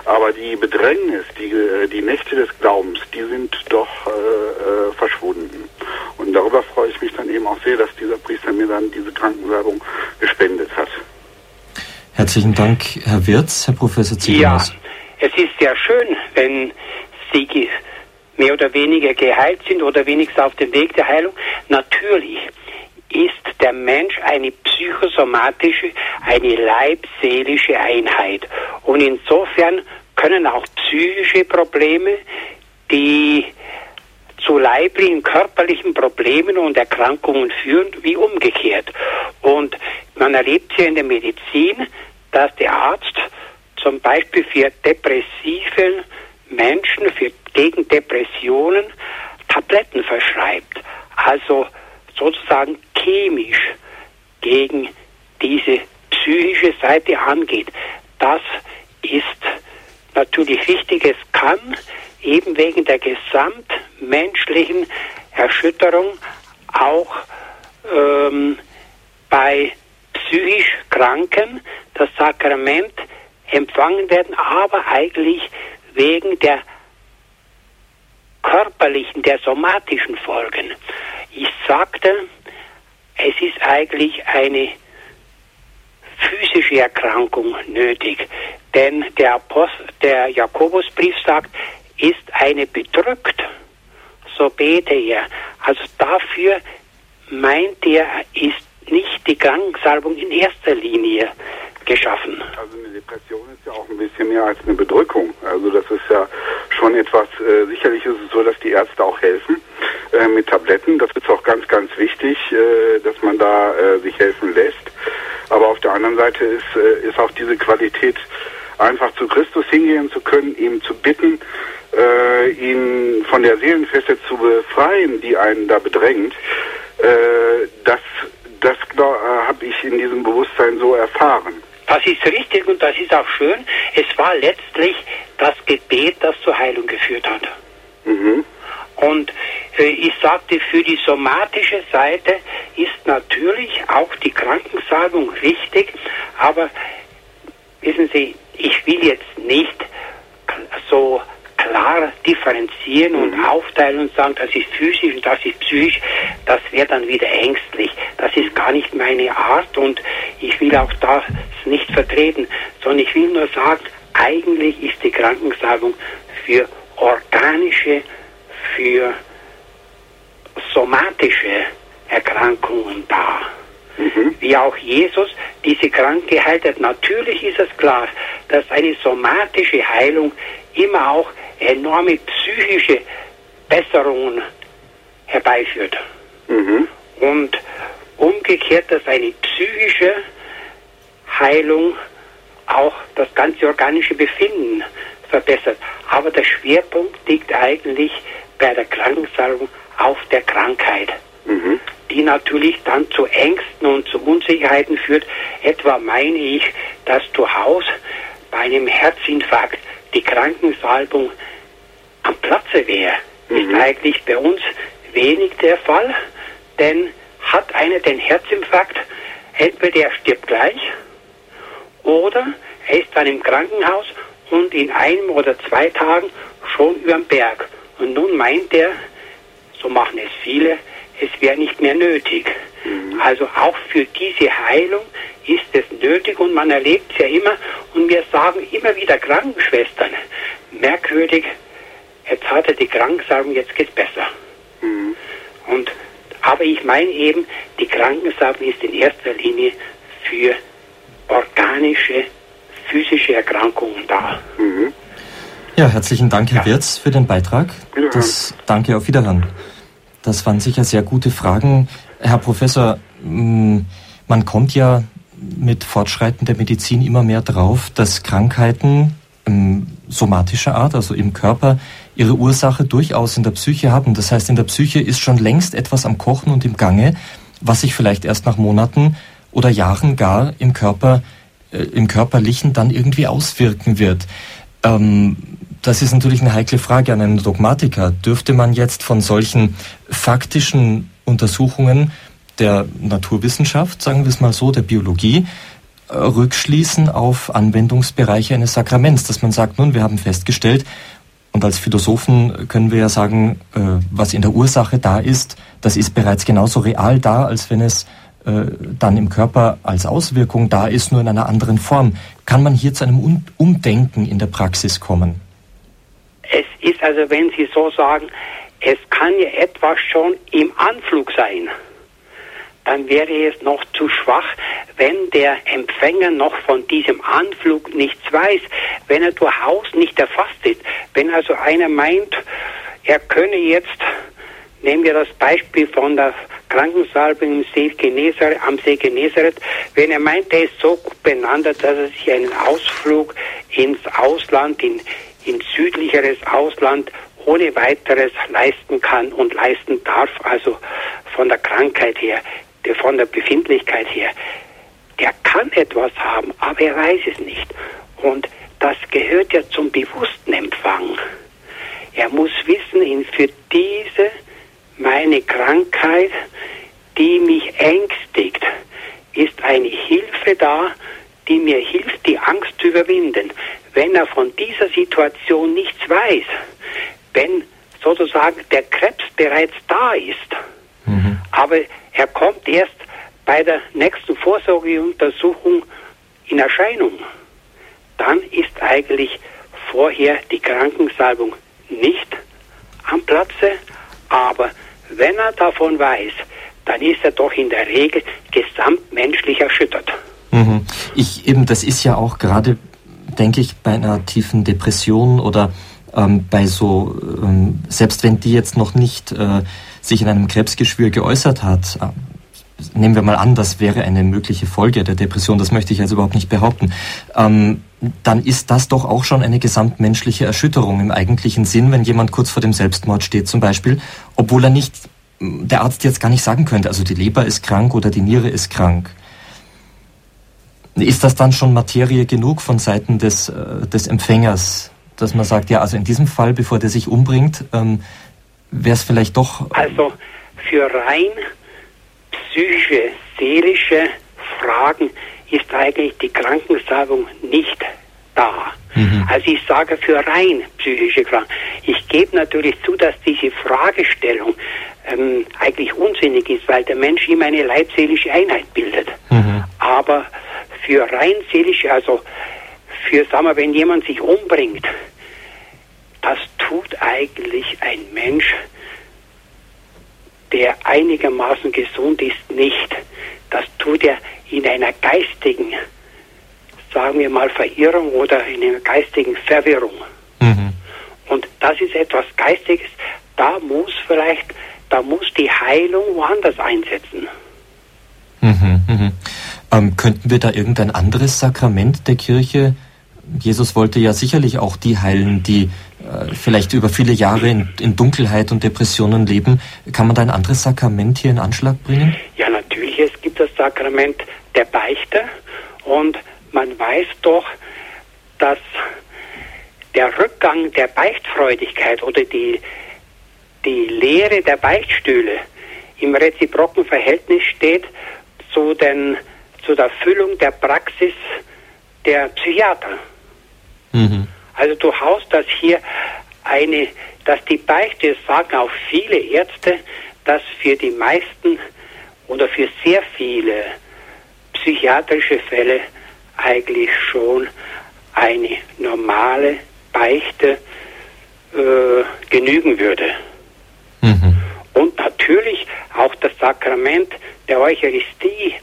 Aber die Bedrängnis, die, äh, die Nächte des Glaubens, die sind doch äh, äh, verschwunden. Und darüber freue ich mich dann eben auch sehr, dass dieser Priester mir dann diese Krankensalbung gespendet hat. Herzlichen Dank, Herr Wirz, Herr Professor Ziegenhaus. Ja, es ist sehr schön, wenn Sie mehr oder weniger geheilt sind oder wenigstens auf dem Weg der Heilung. Natürlich ist der Mensch eine psychosomatische, eine leibseelische Einheit. Und insofern können auch psychische Probleme, die zu leiblichen, körperlichen Problemen und Erkrankungen führen, wie umgekehrt. Und man erlebt ja in der Medizin, dass der Arzt zum Beispiel für depressive Menschen, für, gegen Depressionen Tabletten verschreibt. Also sozusagen chemisch gegen diese psychische Seite angeht. Das ist natürlich wichtig. Es kann eben wegen der gesamtmenschlichen Erschütterung auch ähm, bei psychisch Kranken das Sakrament empfangen werden, aber eigentlich wegen der körperlichen, der somatischen Folgen. Ich sagte, es ist eigentlich eine physische Erkrankung nötig, denn der, Apost der Jakobusbrief sagt, ist eine bedrückt, so bete er. Also dafür meint er, ist nicht die Krankensalbung in erster Linie geschaffen. Also eine Depression ist ja auch ein bisschen mehr als eine Bedrückung. Also das ist ja schon etwas, äh, sicherlich ist es so, dass die Ärzte auch helfen äh, mit Tabletten. Das ist auch ganz, ganz wichtig, äh, dass man da äh, sich helfen lässt. Aber auf der anderen Seite ist, äh, ist auch diese Qualität, einfach zu Christus hingehen zu können, ihm zu bitten, äh, ihn von der Seelenfeste zu befreien, die einen da bedrängt, das, das habe ich in diesem Bewusstsein so erfahren. Das ist richtig und das ist auch schön. Es war letztlich das Gebet, das zur Heilung geführt hat. Mhm. Und äh, ich sagte, für die somatische Seite ist natürlich auch die Krankensalbung richtig, aber wissen Sie, ich will jetzt nicht so klar differenzieren und mhm. aufteilen und sagen, das ist physisch und das ist psychisch, das wäre dann wieder ängstlich. Das ist gar nicht meine Art und ich will auch das nicht vertreten, sondern ich will nur sagen, eigentlich ist die Krankensalbung für organische, für somatische Erkrankungen da. Mhm. Wie auch Jesus diese Kranke geheilt hat. Natürlich ist es klar, dass eine somatische Heilung immer auch enorme psychische Besserungen herbeiführt. Mhm. Und umgekehrt, dass eine psychische Heilung auch das ganze organische Befinden verbessert. Aber der Schwerpunkt liegt eigentlich bei der Krankensalbung auf der Krankheit, mhm. die natürlich dann zu Ängsten und zu Unsicherheiten führt. Etwa meine ich, dass zu Hause bei einem Herzinfarkt die Krankensalbung am Platze wäre. Mhm. Ist eigentlich bei uns wenig der Fall, denn hat einer den Herzinfarkt, entweder er stirbt gleich oder er ist dann im Krankenhaus und in einem oder zwei Tagen schon über den Berg. Und nun meint er, so machen es viele, es wäre nicht mehr nötig. Mhm. Also auch für diese Heilung ist es nötig und man erlebt es ja immer und wir sagen immer wieder Krankenschwestern, merkwürdig, jetzt hat er die Krankensalbung, jetzt geht es besser. Mhm. Und, aber ich meine eben, die Krankensalbung ist in erster Linie für organische, physische Erkrankungen da. Mhm. Ja, herzlichen Dank, Herr ja. Wirz, für den Beitrag. Das, danke, auf Wiederhören. Das waren sicher sehr gute Fragen. Herr Professor, mm, man kommt ja mit Fortschreiten der Medizin immer mehr drauf, dass Krankheiten ähm, somatischer Art, also im Körper, ihre Ursache durchaus in der Psyche haben. Das heißt, in der Psyche ist schon längst etwas am Kochen und im Gange, was sich vielleicht erst nach Monaten oder Jahren gar im Körper, äh, im Körperlichen dann irgendwie auswirken wird. Ähm, das ist natürlich eine heikle Frage an einen Dogmatiker. Dürfte man jetzt von solchen faktischen Untersuchungen der Naturwissenschaft, sagen wir es mal so, der Biologie, äh, rückschließen auf Anwendungsbereiche eines Sakraments, dass man sagt, nun, wir haben festgestellt, und als Philosophen können wir ja sagen, äh, was in der Ursache da ist, das ist bereits genauso real da, als wenn es äh, dann im Körper als Auswirkung da ist, nur in einer anderen Form. Kann man hier zu einem Umdenken in der Praxis kommen? Es ist also, wenn Sie so sagen, es kann ja etwas schon im Anflug sein dann wäre es noch zu schwach, wenn der Empfänger noch von diesem Anflug nichts weiß, wenn er durchaus nicht erfasst ist. Wenn also einer meint, er könne jetzt, nehmen wir das Beispiel von der Krankensalbe im See Genezareth, am See Genezareth, wenn er meint, er ist so benannt, dass er sich einen Ausflug ins Ausland, in, in südlicheres Ausland ohne weiteres leisten kann und leisten darf, also von der Krankheit her von der Befindlichkeit her, der kann etwas haben, aber er weiß es nicht. Und das gehört ja zum bewussten Empfang. Er muss wissen, für diese, meine Krankheit, die mich ängstigt, ist eine Hilfe da, die mir hilft, die Angst zu überwinden. Wenn er von dieser Situation nichts weiß, wenn sozusagen der Krebs bereits da ist, mhm. aber er kommt erst bei der nächsten Vorsorgeuntersuchung in Erscheinung. Dann ist eigentlich vorher die Krankensalbung nicht am Platze, aber wenn er davon weiß, dann ist er doch in der Regel gesamtmenschlich erschüttert. Mhm. Ich eben, das ist ja auch gerade, denke ich, bei einer tiefen Depression oder ähm, bei so, ähm, selbst wenn die jetzt noch nicht äh, sich in einem Krebsgeschwür geäußert hat, äh, nehmen wir mal an, das wäre eine mögliche Folge der Depression, das möchte ich also überhaupt nicht behaupten. Ähm, dann ist das doch auch schon eine gesamtmenschliche Erschütterung im eigentlichen Sinn, wenn jemand kurz vor dem Selbstmord steht zum Beispiel, obwohl er nicht, der Arzt jetzt gar nicht sagen könnte, also die Leber ist krank oder die Niere ist krank. Ist das dann schon Materie genug von Seiten des, äh, des Empfängers, dass man sagt, ja, also in diesem Fall, bevor der sich umbringt, ähm, wäre es vielleicht doch. Also für rein psychische, seelische Fragen ist eigentlich die Krankensalbung nicht da. Mhm. Also ich sage für rein psychische Fragen. Ich gebe natürlich zu, dass diese Fragestellung ähm, eigentlich unsinnig ist, weil der Mensch immer eine leibseelische Einheit bildet. Mhm. Aber für rein seelische, also für, sagen wir, wenn jemand sich umbringt, das tut eigentlich ein Mensch, der einigermaßen gesund ist, nicht. Das tut er in einer geistigen, sagen wir mal, Verirrung oder in einer geistigen Verwirrung. Mhm. Und das ist etwas Geistiges, da muss vielleicht, da muss die Heilung woanders einsetzen. Mhm, mh. Ähm, könnten wir da irgendein anderes Sakrament der Kirche Jesus wollte ja sicherlich auch die heilen, die äh, vielleicht über viele Jahre in, in, Dunkelheit und Depressionen leben. Kann man da ein anderes Sakrament hier in Anschlag bringen? Ja, natürlich. Es gibt das Sakrament der Beichte und man weiß doch, dass der Rückgang der Beichtfreudigkeit oder die, die Lehre der Beichtstühle im reziproken Verhältnis steht zu, den, zu der Füllung der Praxis der Psychiater. Mhm. Also du haust das hier eine, dass die Beichte, sagen auch viele Ärzte, dass für die meisten oder für sehr viele psychiatrische Fälle eigentlich schon eine normale Beichte äh, genügen würde. Mhm. Und natürlich auch das Sakrament der Eucharistie.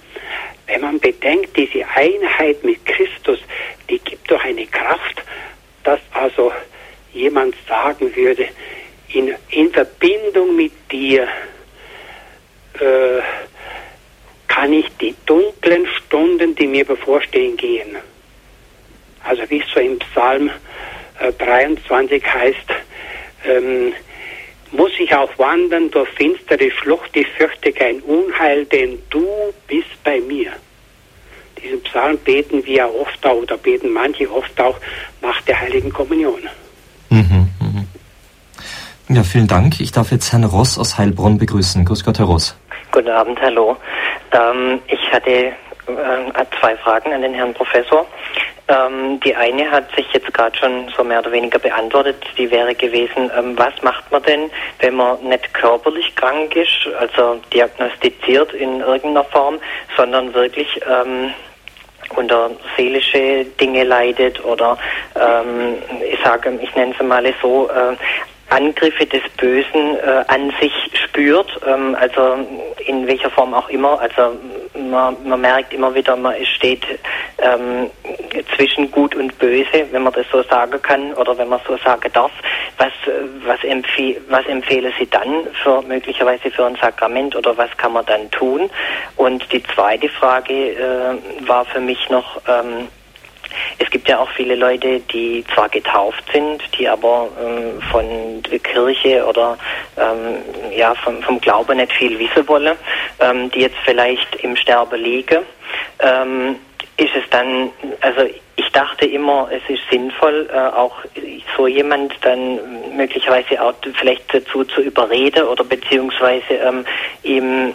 Wenn man bedenkt, diese Einheit mit Christus, die gibt doch eine Kraft, dass also jemand sagen würde, in, in Verbindung mit dir äh, kann ich die dunklen Stunden, die mir bevorstehen, gehen. Also wie es so im Psalm äh, 23 heißt, ähm, muss ich auch wandern durch finstere Schlucht, ich fürchte kein Unheil, denn du bist bei mir. Diesen Psalm beten wir oft auch, oder beten manche oft auch nach der Heiligen Kommunion. Mhm, mhm. Ja, vielen Dank. Ich darf jetzt Herrn Ross aus Heilbronn begrüßen. Grüß Gott, Herr Ross. Guten Abend, hallo. Ähm, ich hatte äh, zwei Fragen an den Herrn Professor. Ähm, die eine hat sich jetzt gerade schon so mehr oder weniger beantwortet. Die wäre gewesen, ähm, was macht man denn, wenn man nicht körperlich krank ist, also diagnostiziert in irgendeiner Form, sondern wirklich ähm, unter seelische Dinge leidet oder ähm, ich sage, ich nenne es mal so, äh, Angriffe des Bösen äh, an sich spürt, ähm, also in welcher Form auch immer. Also man, man merkt immer wieder, man steht ähm, zwischen Gut und Böse, wenn man das so sagen kann oder wenn man so sagen darf. Was, was, empfehl, was empfehlen Sie dann für möglicherweise für ein Sakrament oder was kann man dann tun? Und die zweite Frage äh, war für mich noch, ähm, es gibt ja auch viele Leute, die zwar getauft sind, die aber ähm, von der Kirche oder ähm, ja, vom, vom Glauben nicht viel wissen wollen, ähm, die jetzt vielleicht im Sterben liegen. Ist es dann, also ich dachte immer, es ist sinnvoll, äh, auch so jemand dann möglicherweise auch vielleicht dazu zu überreden oder beziehungsweise ähm, ihm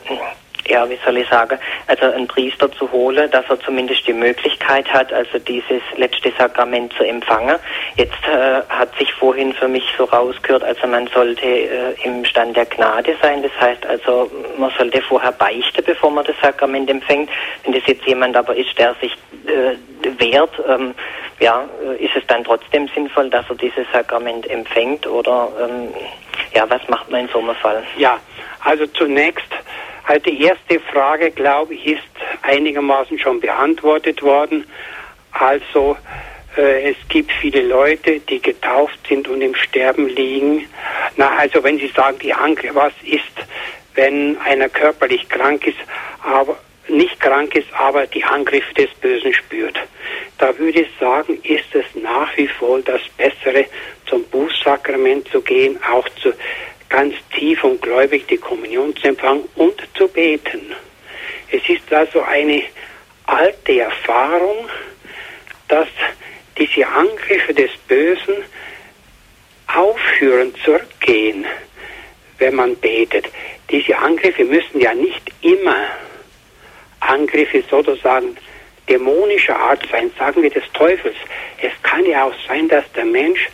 ja, wie soll ich sagen, also einen Priester zu holen, dass er zumindest die Möglichkeit hat, also dieses letzte Sakrament zu empfangen. Jetzt äh, hat sich vorhin für mich so rausgehört, also man sollte äh, im Stand der Gnade sein. Das heißt also, man sollte vorher beichten, bevor man das Sakrament empfängt. Wenn das jetzt jemand aber ist, der sich äh, wehrt, ähm, ja, äh, ist es dann trotzdem sinnvoll, dass er dieses Sakrament empfängt oder ähm, ja, was macht man in so einem Fall? Ja, also zunächst also die erste Frage, glaube ich, ist einigermaßen schon beantwortet worden. Also äh, es gibt viele Leute, die getauft sind und im Sterben liegen. Na, also wenn Sie sagen, die Angst, was ist, wenn einer körperlich krank ist, aber nicht krank ist, aber die Angriffe des Bösen spürt. da würde ich sagen, ist es nach wie vor das Bessere, zum Bußsakrament zu gehen, auch zu ganz tief und gläubig die Kommunion zu empfangen und zu beten. Es ist also eine alte Erfahrung, dass diese Angriffe des Bösen aufhören, zurückgehen, wenn man betet. Diese Angriffe müssen ja nicht immer Angriffe sozusagen dämonischer Art sein, sagen wir des Teufels. Es kann ja auch sein, dass der Mensch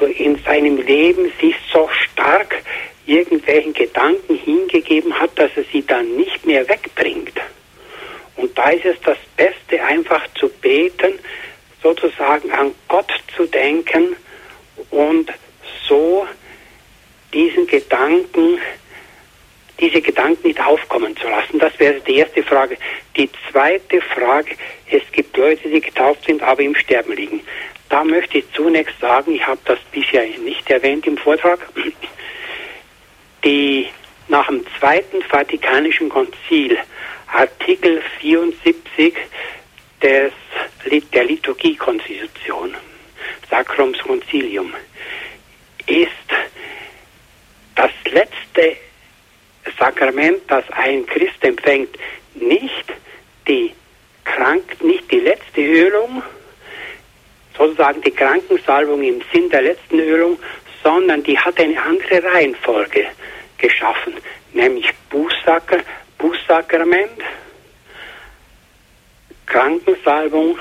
in seinem Leben sich so stark irgendwelchen Gedanken hingegeben hat, dass er sie dann nicht mehr wegbringt. Und da ist es das Beste, einfach zu beten, sozusagen an Gott zu denken und so diesen Gedanken, diese Gedanken nicht aufkommen zu lassen. Das wäre die erste Frage. Die zweite Frage, es gibt Leute, die getauft sind, aber im Sterben liegen. Da möchte ich zunächst sagen, ich habe das bisher nicht erwähnt im Vortrag, die nach dem Zweiten Vatikanischen Konzil Artikel 74 des, der Liturgiekonstitution, Sacrums Concilium, ist das letzte Sakrament, das ein Christ empfängt, nicht die Krank, nicht die letzte Ölung, sozusagen die Krankensalbung im Sinn der letzten Ölung, sondern die hat eine andere Reihenfolge geschaffen, nämlich Bußsaker, Bußsakrament, Krankensalbung,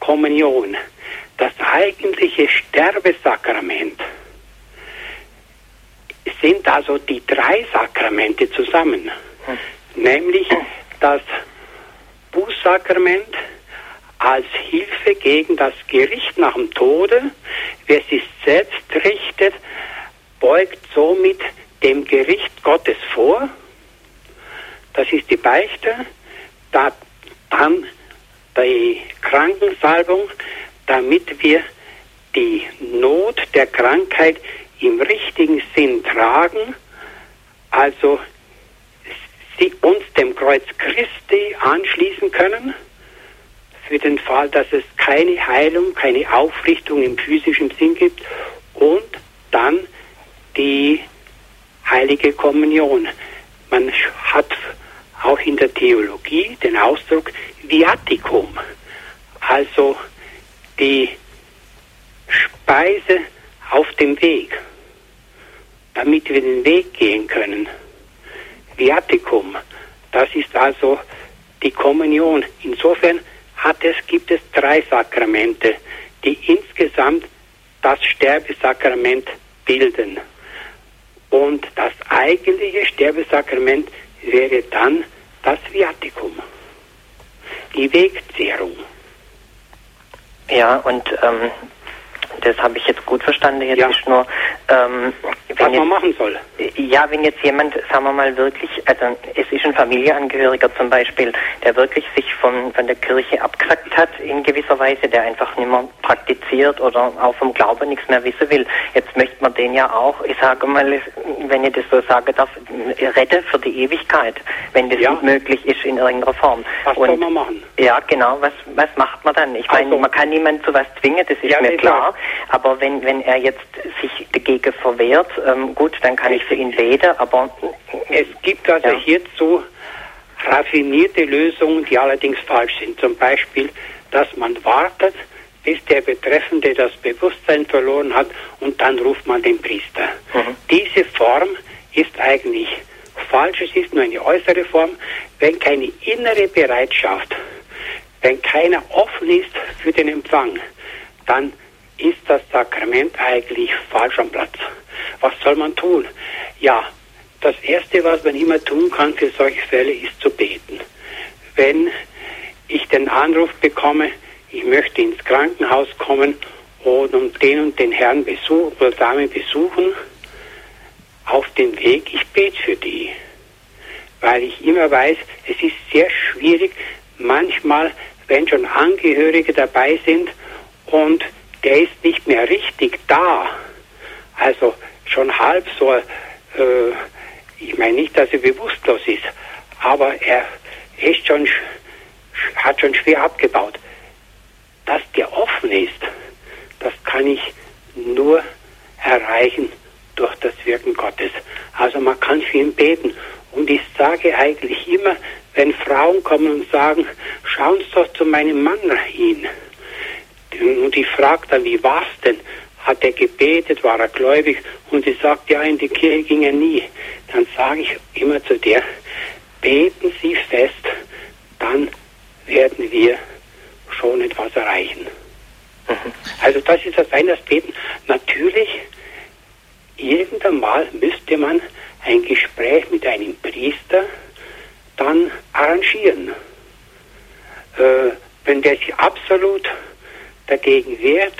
Kommunion. Das eigentliche Sterbesakrament sind also die drei Sakramente zusammen, hm. nämlich das Bußsakrament als Hilfe gegen das Gericht nach dem Tode. Wer sich selbst richtet, beugt somit dem Gericht Gottes vor. Das ist die Beichte. Da, dann die Krankensalbung, damit wir die Not der Krankheit im richtigen Sinn tragen, also sie uns dem Kreuz Christi anschließen können, für den Fall, dass es keine Heilung, keine Aufrichtung im physischen Sinn gibt und dann die heilige Kommunion. Man hat auch in der Theologie den Ausdruck Viaticum, also die Speise auf dem Weg, damit wir den Weg gehen können. Viaticum, das ist also die Kommunion. Insofern hat es, gibt es drei Sakramente, die insgesamt das Sterbesakrament bilden. Und das eigentliche Sterbesakrament wäre dann das Viaticum, die Wegzehrung. Ja, und ähm, das habe ich jetzt gut verstanden. Jetzt ja. ist nur, ähm, was man machen soll. Ja, wenn jetzt jemand, sagen wir mal wirklich, also es ist ein Familienangehöriger zum Beispiel, der wirklich sich von, von der Kirche abgesagt hat in gewisser Weise, der einfach nicht mehr praktiziert oder auch vom Glauben nichts mehr wissen will. Jetzt möchte man den ja auch, ich sage mal, wenn ich das so sagen darf, rette für die Ewigkeit, wenn das ja. möglich ist in irgendeiner Form. Was Und, soll man machen? Ja, genau, was, was macht man dann? Ich meine, so. man kann niemanden zu was zwingen, das ist ja, mir klar. Aber wenn, wenn er jetzt sich dagegen verwehrt, ähm, gut, dann kann ich für ihn beten, aber... Es gibt also ja. hierzu raffinierte Lösungen, die allerdings falsch sind. Zum Beispiel, dass man wartet, bis der Betreffende das Bewusstsein verloren hat und dann ruft man den Priester. Mhm. Diese Form ist eigentlich falsch, es ist nur eine äußere Form. Wenn keine innere Bereitschaft, wenn keiner offen ist für den Empfang, dann ist das Sakrament eigentlich falsch am Platz. Was soll man tun? Ja, das Erste, was man immer tun kann für solche Fälle, ist zu beten. Wenn ich den Anruf bekomme, ich möchte ins Krankenhaus kommen und den und den Herrn besuchen oder Dame besuchen, auf dem Weg, ich bete für die. Weil ich immer weiß, es ist sehr schwierig, manchmal, wenn schon Angehörige dabei sind und der ist nicht mehr richtig da. Also schon halb so, äh, ich meine nicht, dass er bewusstlos ist, aber er ist schon, hat schon schwer abgebaut. dass der offen ist, das kann ich nur erreichen durch das Wirken Gottes. Also man kann für ihn beten. Und ich sage eigentlich immer, wenn Frauen kommen und sagen, schauen Sie doch zu meinem Mann hin. Und ich frage dann, wie war's denn? Hat er gebetet, war er gläubig? Und sie sagt, ja, in die Kirche ging er nie. Dann sage ich immer zu der, beten Sie fest, dann werden wir schon etwas erreichen. Mhm. Also das ist das eine, das Beten. Natürlich, irgendwann mal müsste man ein Gespräch mit einem Priester dann arrangieren. Äh, wenn der sich absolut dagegen wehrt,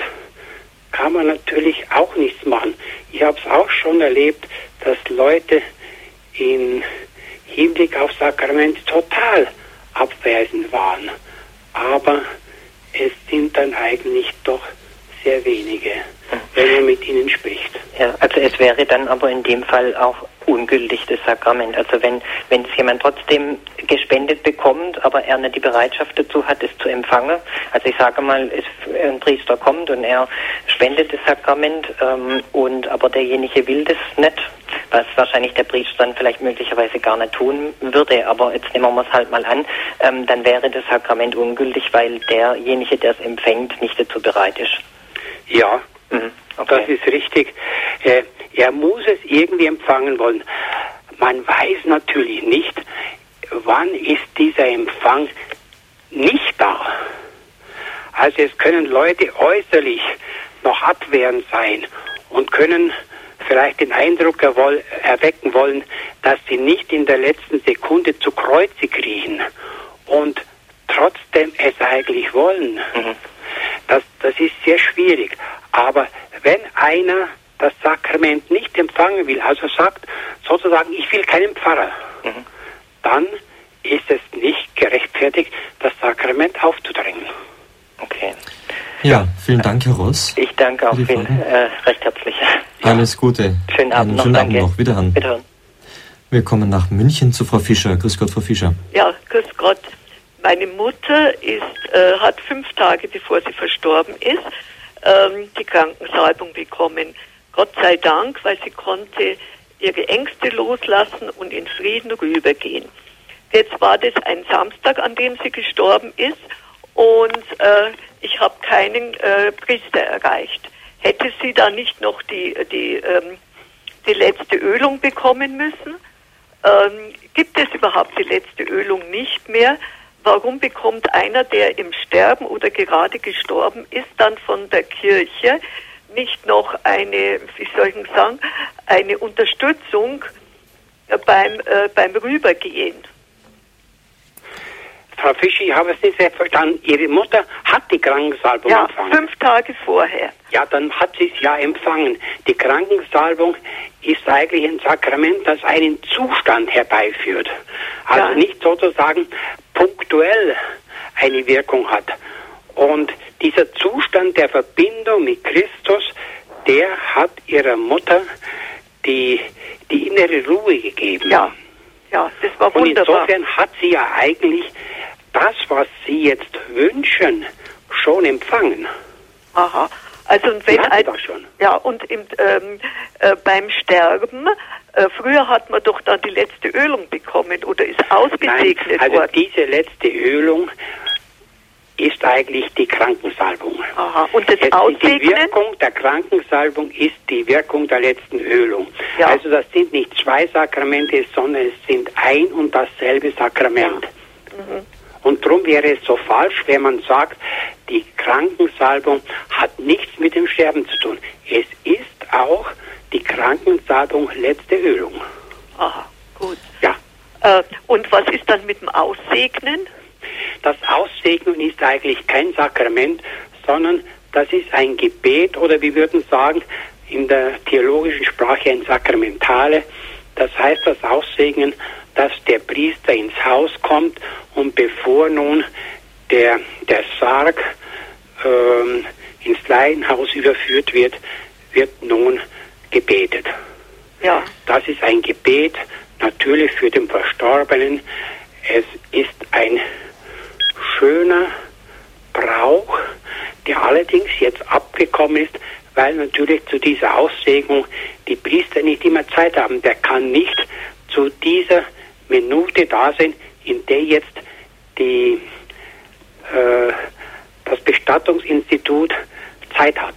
kann man natürlich auch nichts machen. Ich habe es auch schon erlebt, dass Leute in Hinblick auf Sakrament total abweisend waren. Aber es sind dann eigentlich doch sehr wenige, wenn man mit ihnen spricht. Ja, also es wäre dann aber in dem Fall auch ungültig das Sakrament. Also wenn wenn es jemand trotzdem gespendet bekommt, aber er nicht die Bereitschaft dazu hat, es zu empfangen. Also ich sage mal, es, ein Priester kommt und er spendet das Sakrament ähm, und aber derjenige will das nicht, was wahrscheinlich der Priester dann vielleicht möglicherweise gar nicht tun würde. Aber jetzt nehmen wir es halt mal an, ähm, dann wäre das Sakrament ungültig, weil derjenige, der es empfängt, nicht dazu bereit ist. Ja, mhm. Das ist richtig. Äh, er muss es irgendwie empfangen wollen. Man weiß natürlich nicht, wann ist dieser Empfang nicht da. Also es können Leute äußerlich noch abwehrend sein und können vielleicht den Eindruck erwecken wollen, dass sie nicht in der letzten Sekunde zu Kreuze kriechen und trotzdem es eigentlich wollen. Mhm. Das, das ist sehr schwierig. Aber wenn einer das Sakrament nicht empfangen will, also sagt sozusagen, ich will keinen Pfarrer, mhm. dann ist es nicht gerechtfertigt, das Sakrament aufzudrängen. Okay. Ja, vielen Dank, Herr Ross. Ich danke auch Ihnen äh, recht herzlich. Alles Gute. Schönen Abend Einen noch. Schönen Abend noch. Wiederhören. Wiederhören. Wir kommen nach München zu Frau Fischer. Grüß Gott, Frau Fischer. Ja, grüß Gott. Meine Mutter ist, äh, hat fünf Tage bevor sie verstorben ist, ähm, die Krankensalbung bekommen. Gott sei Dank, weil sie konnte ihre Ängste loslassen und in Frieden rübergehen. Jetzt war das ein Samstag, an dem sie gestorben ist und äh, ich habe keinen äh, Priester erreicht. Hätte sie da nicht noch die, die, ähm, die letzte Ölung bekommen müssen? Ähm, gibt es überhaupt die letzte Ölung nicht mehr? Warum bekommt einer, der im Sterben oder gerade gestorben ist, dann von der Kirche nicht noch eine, wie soll ich sagen, eine Unterstützung beim, äh, beim Rübergehen? Frau Fischer, ich habe es nicht sehr verstanden. Ihre Mutter hat die Krankensalbung ja, empfangen. fünf Tage vorher. Ja, dann hat sie es ja empfangen. Die Krankensalbung ist eigentlich ein Sakrament, das einen Zustand herbeiführt. Also ja. nicht sozusagen punktuell eine Wirkung hat. Und dieser Zustand der Verbindung mit Christus, der hat ihrer Mutter die, die innere Ruhe gegeben. Ja, ja, das war wunderbar. Und insofern hat sie ja eigentlich das, was Sie jetzt wünschen, schon empfangen. Aha. Also und wenn ein, ja und im, ähm, äh, beim Sterben äh, früher hat man doch dann die letzte Ölung bekommen oder ist ausgesegnet Nein, also worden. diese letzte Ölung ist eigentlich die Krankensalbung. Aha. Und das Jetzt Aussegnen? Die Wirkung der Krankensalbung ist die Wirkung der letzten Ölung. Ja. Also das sind nicht zwei Sakramente, sondern es sind ein und dasselbe Sakrament. Ja. Mhm. Und darum wäre es so falsch, wenn man sagt, die Krankensalbung hat nichts mit dem Sterben zu tun. Es ist auch die Krankensalbung letzte Ölung. Aha, gut. Ja. Äh, und was ist dann mit dem Aussegnen? Das Aussegnen ist eigentlich kein Sakrament, sondern das ist ein Gebet oder wir würden sagen in der theologischen Sprache ein Sakramentale. Das heißt, das Aussegnen dass der Priester ins Haus kommt und bevor nun der, der Sarg ähm, ins Leichenhaus überführt wird, wird nun gebetet. Ja. Das ist ein Gebet natürlich für den Verstorbenen. Es ist ein schöner Brauch, der allerdings jetzt abgekommen ist, weil natürlich zu dieser Aussegnung die Priester nicht immer Zeit haben. Der kann nicht zu dieser Minute da sein, in der jetzt die, äh, das Bestattungsinstitut Zeit hat.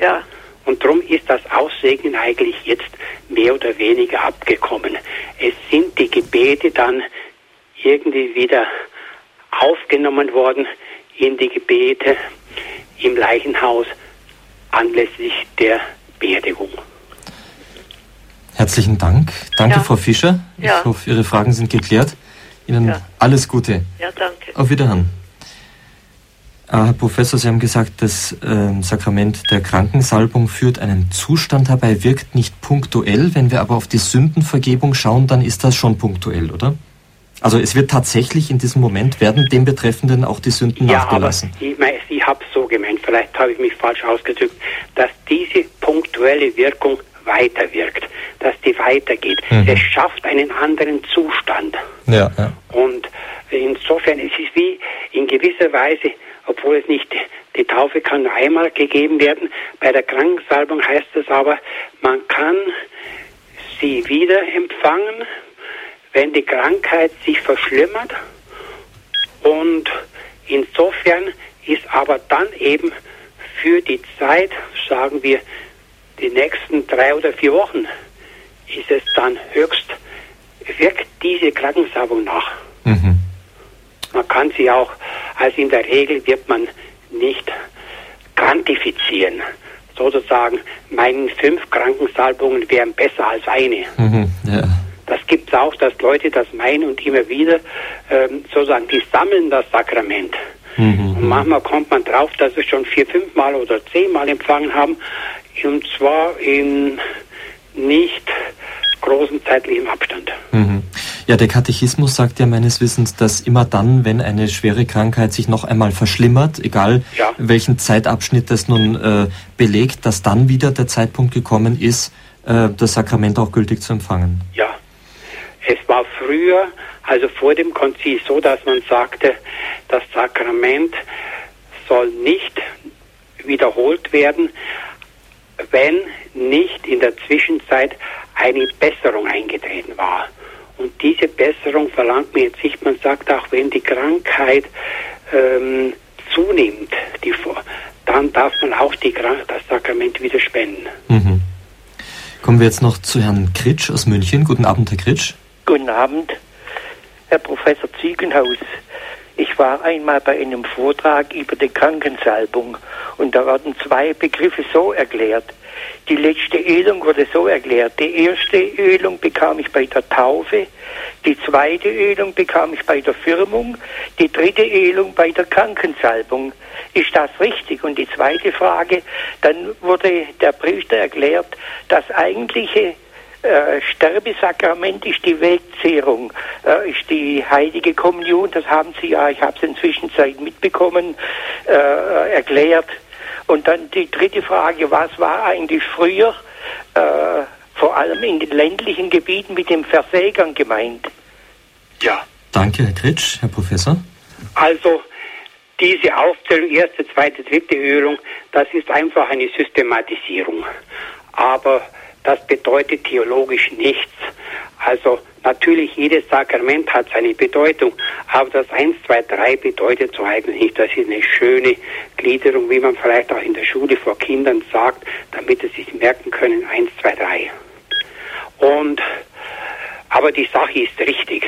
Ja. Und darum ist das Aussegnen eigentlich jetzt mehr oder weniger abgekommen. Es sind die Gebete dann irgendwie wieder aufgenommen worden in die Gebete im Leichenhaus anlässlich der Beerdigung. Herzlichen Dank. Danke, Ja. Frau Fischer. Ja. Ich hoffe, Ihre Fragen sind geklärt. Ihnen Ja. alles Gute. Ja, danke. Auf Wiederhören. Äh, Herr Professor, Sie haben gesagt, das ähm, Sakrament der Krankensalbung führt einen Zustand herbei, wirkt nicht punktuell. Wenn wir aber auf die Sündenvergebung schauen, dann ist das schon punktuell, oder? Also es wird tatsächlich in diesem Moment, werden dem Betreffenden auch die Sünden Ja, aber nachgelassen. ich, mein, ich habe es so gemeint, vielleicht habe ich mich falsch ausgedrückt, dass diese punktuelle Wirkung weiterwirkt, dass die weitergeht. Mhm. Es schafft einen anderen Zustand. Ja, ja. Und insofern es ist wie in gewisser Weise, obwohl es nicht die Taufe kann nur einmal gegeben werden, bei der Krankensalbung heißt es aber, man kann sie wieder empfangen, wenn die Krankheit sich verschlimmert. Und insofern ist aber dann eben für die Zeit, sagen wir, die nächsten drei oder vier Wochen, ist es dann höchst, wirkt diese Krankensalbung nach. Mhm. Man kann sie auch, also in der Regel wird man nicht quantifizieren. Sozusagen, meinen fünf Krankensalbungen wären besser als eine. Mhm. Ja. Das gibt es auch, dass Leute das meinen und immer wieder ähm, sozusagen, die sammeln das Sakrament. Mhm. Und manchmal kommt man drauf, dass sie schon vier, fünfmal oder zehnmal empfangen haben. Und zwar in nicht großem zeitlichem Abstand. Mhm. Ja, der Katechismus sagt ja meines Wissens, dass immer dann, wenn eine schwere Krankheit sich noch einmal verschlimmert, egal Ja. welchen Zeitabschnitt das nun äh, belegt, dass dann wieder der Zeitpunkt gekommen ist, äh, das Sakrament auch gültig zu empfangen. Ja. Es war früher, also vor dem Konzil, so, dass man sagte, das Sakrament soll nicht wiederholt werden, wenn nicht in der Zwischenzeit eine Besserung eingetreten war. Und diese Besserung verlangt man jetzt nicht, man sagt auch, wenn die Krankheit ähm, zunimmt, die, dann darf man auch die, das Sakrament wieder spenden. Mhm. Kommen wir jetzt noch zu Herrn Kritsch aus München. Guten Abend, Herr Kritsch. Guten Abend, Herr Professor Ziegenhaus. Ich war einmal bei einem Vortrag über die Krankensalbung und da werden zwei Begriffe so erklärt. Die letzte Ölung wurde so erklärt. Die erste Ölung bekam ich bei der Taufe, die zweite Ölung bekam ich bei der Firmung, die dritte Ölung bei der Krankensalbung. Ist das richtig? Und die zweite Frage, dann wurde der Priester erklärt, das eigentliche äh, Sterbesakrament ist die Wegzehrung, äh, ist die heilige Kommunion, das haben Sie ja, ich habe es inzwischen Zeit mitbekommen, äh, erklärt. Und dann die dritte Frage, was war eigentlich früher, äh, vor allem in den ländlichen Gebieten mit dem Versägern gemeint? Ja. Danke, Herr Kritsch. Herr Professor. Also diese Aufzählung, erste, zweite, dritte Ölung, das ist einfach eine Systematisierung. Aber das bedeutet theologisch nichts. Also natürlich jedes Sakrament hat seine Bedeutung, aber das 1, 2, 3 bedeutet so eigentlich nicht. Das ist eine schöne Gliederung, wie man vielleicht auch in der Schule vor Kindern sagt, damit sie sich merken können, 1, 2, 3. Und aber die Sache ist richtig.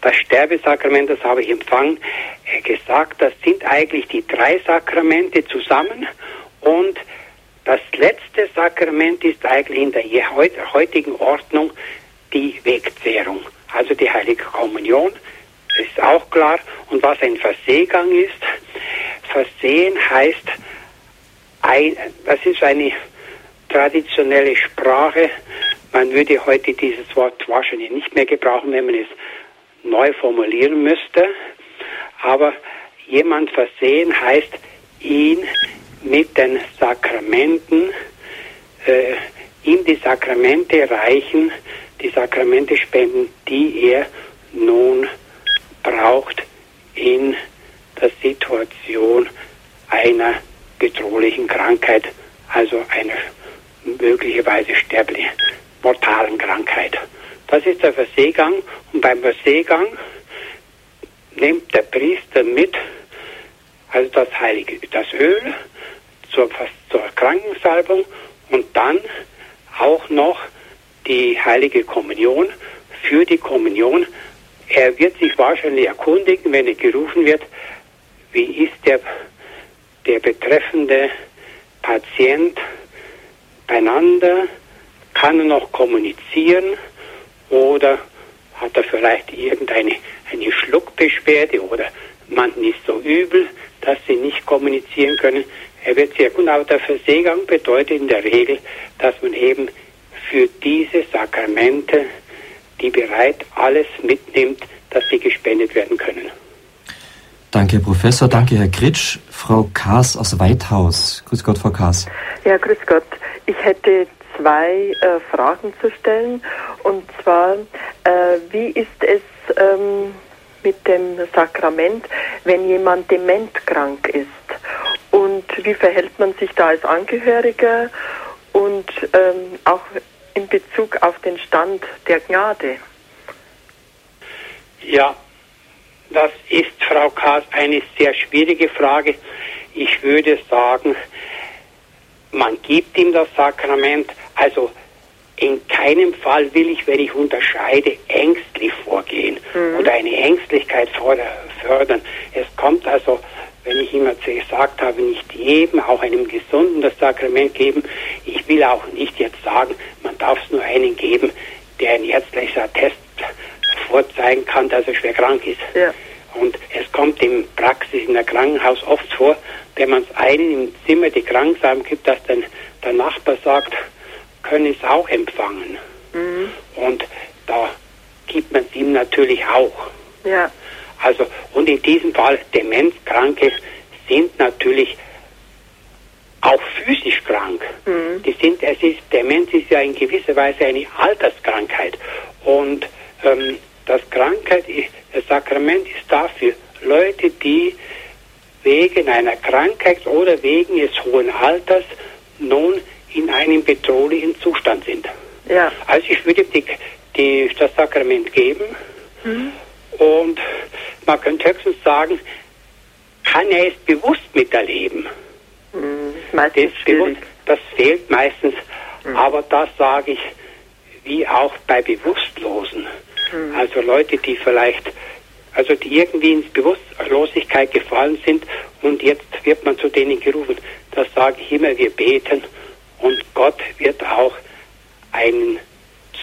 Das Sterbesakrament, das habe ich empfangen, äh, gesagt, das sind eigentlich die drei Sakramente zusammen und das letzte Sakrament ist eigentlich in der heutigen Ordnung die Wegzehrung, also die Heilige Kommunion. Ist auch klar. Und was ein Verseegang ist, Versehen heißt, ein, das ist eine traditionelle Sprache. Man würde heute dieses Wort wahrscheinlich nicht mehr gebrauchen, wenn man es neu formulieren müsste. Aber jemand versehen heißt, ihn mit den Sakramenten, äh, ihm die Sakramente reichen, die Sakramente spenden, die er nun braucht in der Situation einer bedrohlichen Krankheit, also einer möglicherweise sterblichen, mortalen Krankheit. Das ist der Verseegang und beim Verseegang nimmt der Priester mit, also das heilige, das Öl zur, zur Krankensalbung und dann auch noch die heilige Kommunion für die Kommunion. Er wird sich wahrscheinlich erkundigen, wenn er gerufen wird, wie ist der, der betreffende Patient beieinander, kann er noch kommunizieren oder hat er vielleicht irgendeine eine Schluckbeschwerde oder man ist so übel, dass sie nicht kommunizieren können. Er wird sehr gut, aber der Verseegang bedeutet in der Regel, dass man eben für diese Sakramente, die bereit alles mitnimmt, dass sie gespendet werden können. Danke, Herr Professor. Danke, Herr Kritsch. Frau Kaas aus Weithaus. Grüß Gott, Frau Kaas. Ja, grüß Gott. Ich hätte zwei äh, Fragen zu stellen. Und zwar, äh, wie ist es ähm, mit dem Sakrament, wenn jemand dementkrank ist? Und wie verhält man sich da als Angehöriger? Und ähm, auch in Bezug auf den Stand der Gnade? Ja, das ist, Frau Kaas, eine sehr schwierige Frage. Ich würde sagen, man gibt ihm das Sakrament, also in keinem Fall will ich, wenn ich unterscheide, ängstlich vorgehen mhm. oder eine Ängstlichkeit fördern. Es kommt also, wenn ich immer gesagt habe, nicht jedem, auch einem Gesunden das Sakrament geben. Ich will auch nicht jetzt sagen, man darf es nur einen geben, der ein ärztliches Attest vorzeigen kann, dass er schwer krank ist. Ja. Und es kommt in Praxis in der Krankenhaus oft vor, wenn man es einen im Zimmer die Kranksamen gibt, dass dann der Nachbar sagt, können es auch empfangen. Mhm. Und da gibt man es ihm natürlich auch. Ja. Also, und in diesem Fall, Demenzkranke sind natürlich auch physisch krank. Mhm. Die sind, es ist, Demenz ist ja in gewisser Weise eine Alterskrankheit. Und ähm, das Krankheit, das Sakrament ist dafür Leute, die wegen einer Krankheit oder wegen des hohen Alters nun in einem bedrohlichen Zustand sind. Ja. Also ich würde die, die, das Sakrament geben mhm. und man könnte höchstens sagen, kann er es bewusst miterleben. Mhm. Das, bewusst, das fehlt meistens, mhm. aber das sage ich wie auch bei Bewusstlosen. Mhm. Also Leute, die vielleicht, also die irgendwie ins Bewusstlosigkeit gefallen sind und jetzt wird man zu denen gerufen. Das sage ich immer, wir beten und Gott wird auch einen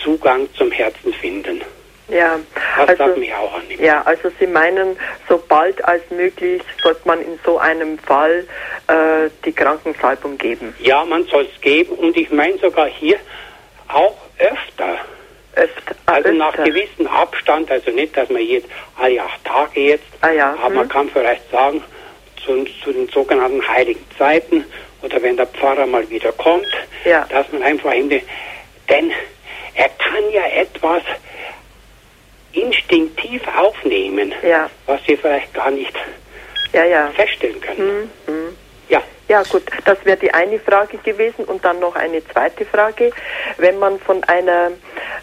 Zugang zum Herzen finden. Ja, das also, mich auch annehmen. Ja, also Sie meinen, so bald als möglich sollte man in so einem Fall äh, die Krankensalbung geben. Ja, man soll es geben und ich meine sogar hier auch öfter. Öfter. Ah, also öfter. nach gewissem Abstand, also nicht, dass man jetzt alle acht Tage jetzt, ah, ja. aber hm. man kann vielleicht sagen, zu, zu den sogenannten heiligen Zeiten oder wenn der Pfarrer mal wieder kommt, ja. dass man einfach in den, denn er kann ja etwas instinktiv aufnehmen, ja. was wir vielleicht gar nicht ja, feststellen können. Mhm. mhm. Ja. Ja, gut, das wäre die eine Frage gewesen und dann noch eine zweite Frage. Wenn man von einer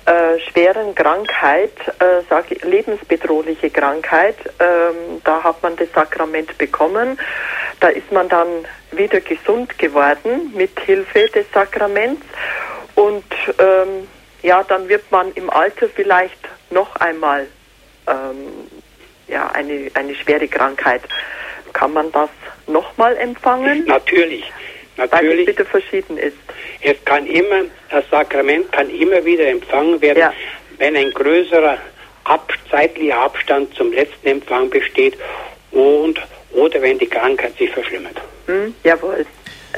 äh, schweren Krankheit, äh, sage lebensbedrohliche Krankheit, ähm, da hat man das Sakrament bekommen, da ist man dann wieder gesund geworden mit Hilfe des Sakraments und ähm, ja, dann wird man im Alter vielleicht noch einmal ähm, ja, eine, eine schwere Krankheit. Kann man das nochmal empfangen? Natürlich. Natürlich. Weil es bitte verschieden ist. Es kann immer, das Sakrament kann immer wieder empfangen werden, ja. wenn ein größerer ab, zeitlicher Abstand zum letzten Empfang besteht und oder wenn die Krankheit sich verschlimmert. Hm, jawohl.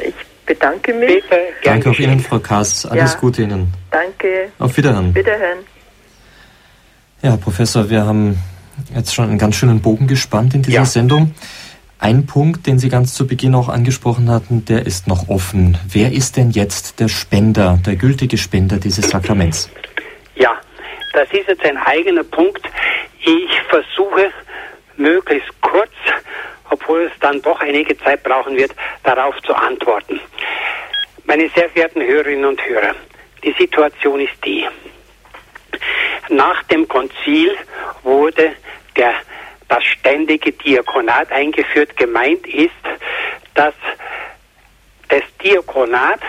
Ich bedanke mich. Bitte, Danke auch Ihnen, Frau Kass. Alles ja. Gute Ihnen. Danke. Auf Wiederhören. Wiederhören. Ja, Professor, wir haben jetzt schon einen ganz schönen Bogen gespannt in dieser ja. Sendung. Ein Punkt, den Sie ganz zu Beginn auch angesprochen hatten, der ist noch offen. Wer ist denn jetzt der Spender, der gültige Spender dieses Sakraments? Ja, das ist jetzt ein eigener Punkt. Ich versuche möglichst kurz obwohl es dann doch einige Zeit brauchen wird, darauf zu antworten. Meine sehr verehrten Hörerinnen und Hörer, die Situation ist die. Nach dem Konzil wurde der, das ständige Diakonat eingeführt. Gemeint ist, dass das Diakonat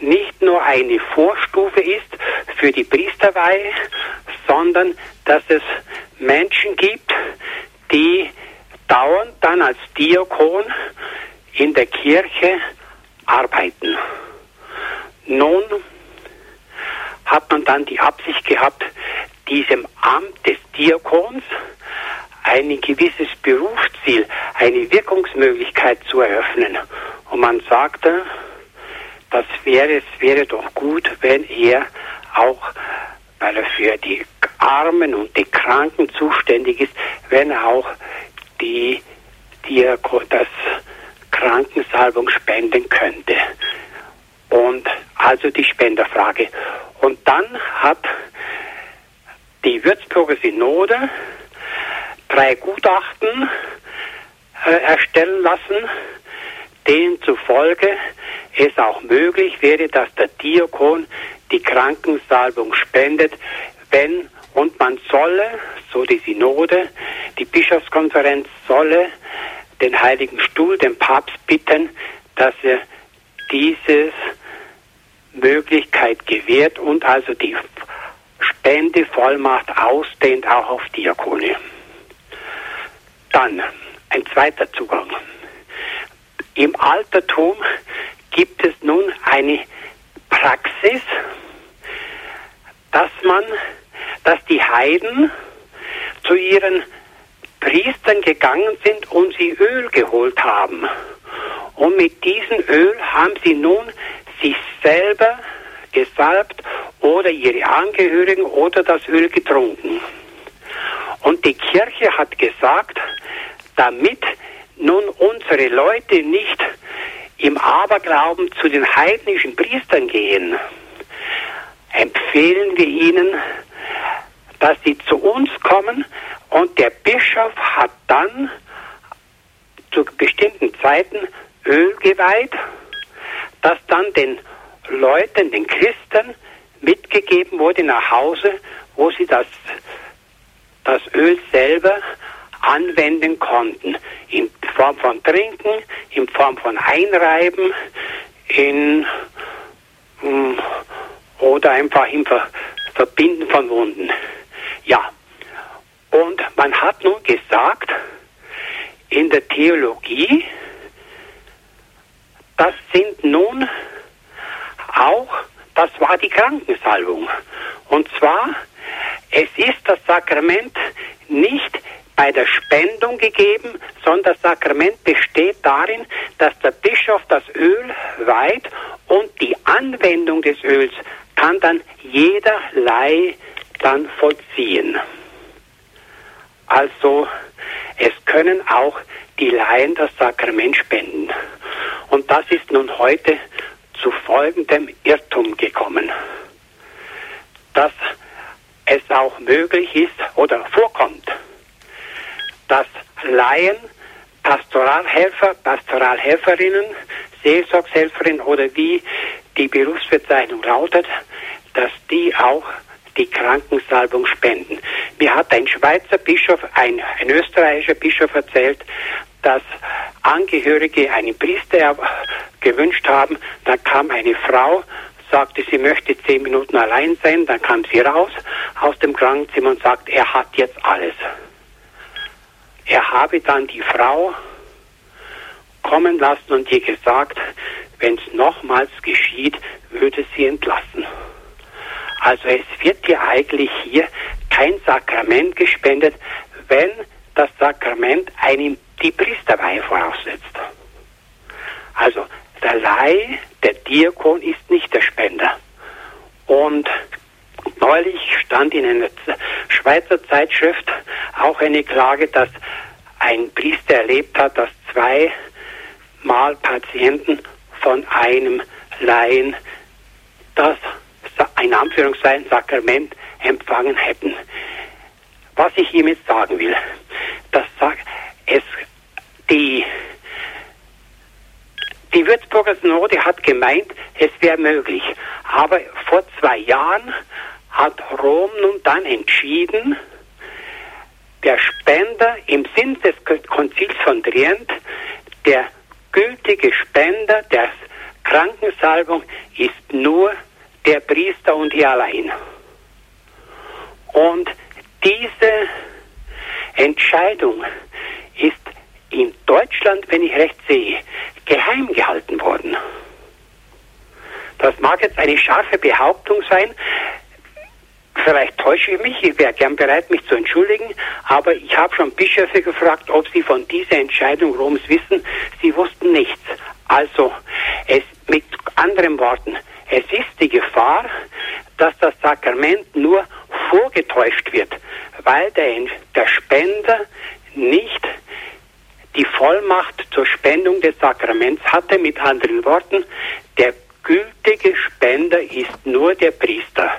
nicht nur eine Vorstufe ist für die Priesterweihe, sondern dass es Menschen gibt, die dauernd dann als Diakon in der Kirche arbeiten. Nun hat man dann die Absicht gehabt, diesem Amt des Diakons ein gewisses Berufsziel, eine Wirkungsmöglichkeit zu eröffnen. Und man sagte, das wäre, es wäre doch gut, wenn er auch, weil er für die Armen und die Kranken zuständig ist, wenn er auch die, die das Krankensalbung spenden könnte. Und also die Spenderfrage. Und dann hat die Würzburger Synode drei Gutachten äh, erstellen lassen, denen zufolge es auch möglich wäre, dass der Diakon die Krankensalbung spendet, wenn und man solle, so die Synode, die Bischofskonferenz solle den Heiligen Stuhl, den Papst bitten, dass er diese Möglichkeit gewährt und also die Spendevollmacht ausdehnt auch auf Diakone. Dann ein zweiter Zugang. Im Altertum gibt es nun eine Praxis, dass man, dass die Heiden zu ihren Priestern gegangen sind und sie Öl geholt haben. Und mit diesem Öl haben sie nun sich selber gesalbt oder ihre Angehörigen oder das Öl getrunken. Und die Kirche hat gesagt, damit nun unsere Leute nicht im Aberglauben zu den heidnischen Priestern gehen, empfehlen wir ihnen, dass sie zu uns kommen und der Bischof hat dann zu bestimmten Zeiten Öl geweiht, das dann den Leuten, den Christen mitgegeben wurde nach Hause, wo sie das, das Öl selber anwenden konnten. In Form von Trinken, in Form von Einreiben, in, hm, oder einfach im Verbinden von Wunden. Ja. Und man hat nun gesagt, in der Theologie, das sind nun auch, das war die Krankensalbung. Und zwar, es ist das Sakrament nicht bei der Spendung gegeben, sondern das Sakrament besteht darin, dass der Bischof das Öl weiht und die Anwendung des Öls kann dann jederlei dann vollziehen. Also es können auch die Laien das Sakrament spenden. Und das ist nun heute zu folgendem Irrtum gekommen, dass es auch möglich ist oder vorkommt, dass Laien, Pastoralhelfer, Pastoralhelferinnen, Seelsorgshelferinnen oder wie die Berufsbezeichnung lautet, dass die auch die Krankensalbung spenden. Mir hat ein Schweizer Bischof, ein, ein österreichischer Bischof erzählt, dass Angehörige einen Priester gewünscht haben. Da kam eine Frau, sagte, sie möchte zehn Minuten allein sein. Dann kam sie raus aus dem Krankenzimmer und sagt, er hat jetzt alles. Er habe dann die Frau kommen lassen und ihr gesagt, wenn es nochmals geschieht, würde sie entlassen. Also es wird ja eigentlich hier kein Sakrament gespendet, wenn das Sakrament einem die Priesterweihe voraussetzt. Also der Leih, der Diakon ist nicht der Spender. Und neulich stand in einer Schweizer Zeitschrift auch eine Klage, dass ein Priester erlebt hat, dass zweimal Patienten von einem Laien das ein Anführungszeichen Sakrament empfangen hätten. Was ich hiermit sagen will, das sagt, es die, die Würzburger Synode hat gemeint, es wäre möglich. Aber vor zwei Jahren hat Rom nun dann entschieden, der Spender im Sinn des Konzils von Trient, der gültige Spender der Krankensalbung ist nur der Priester und er allein. Und diese Entscheidung ist in Deutschland, wenn ich recht sehe, geheim gehalten worden. Das mag jetzt eine scharfe Behauptung sein, Vielleicht täusche ich mich, ich wäre gern bereit, mich zu entschuldigen, aber ich habe schon Bischöfe gefragt, ob sie von dieser Entscheidung Roms wissen. Sie wussten nichts. Also, es, mit anderen Worten, es ist die Gefahr, dass das Sakrament nur vorgetäuscht wird, weil der, der Spender nicht die Vollmacht zur Spendung des Sakraments hatte. Mit anderen Worten, der gültige Spender ist nur der Priester.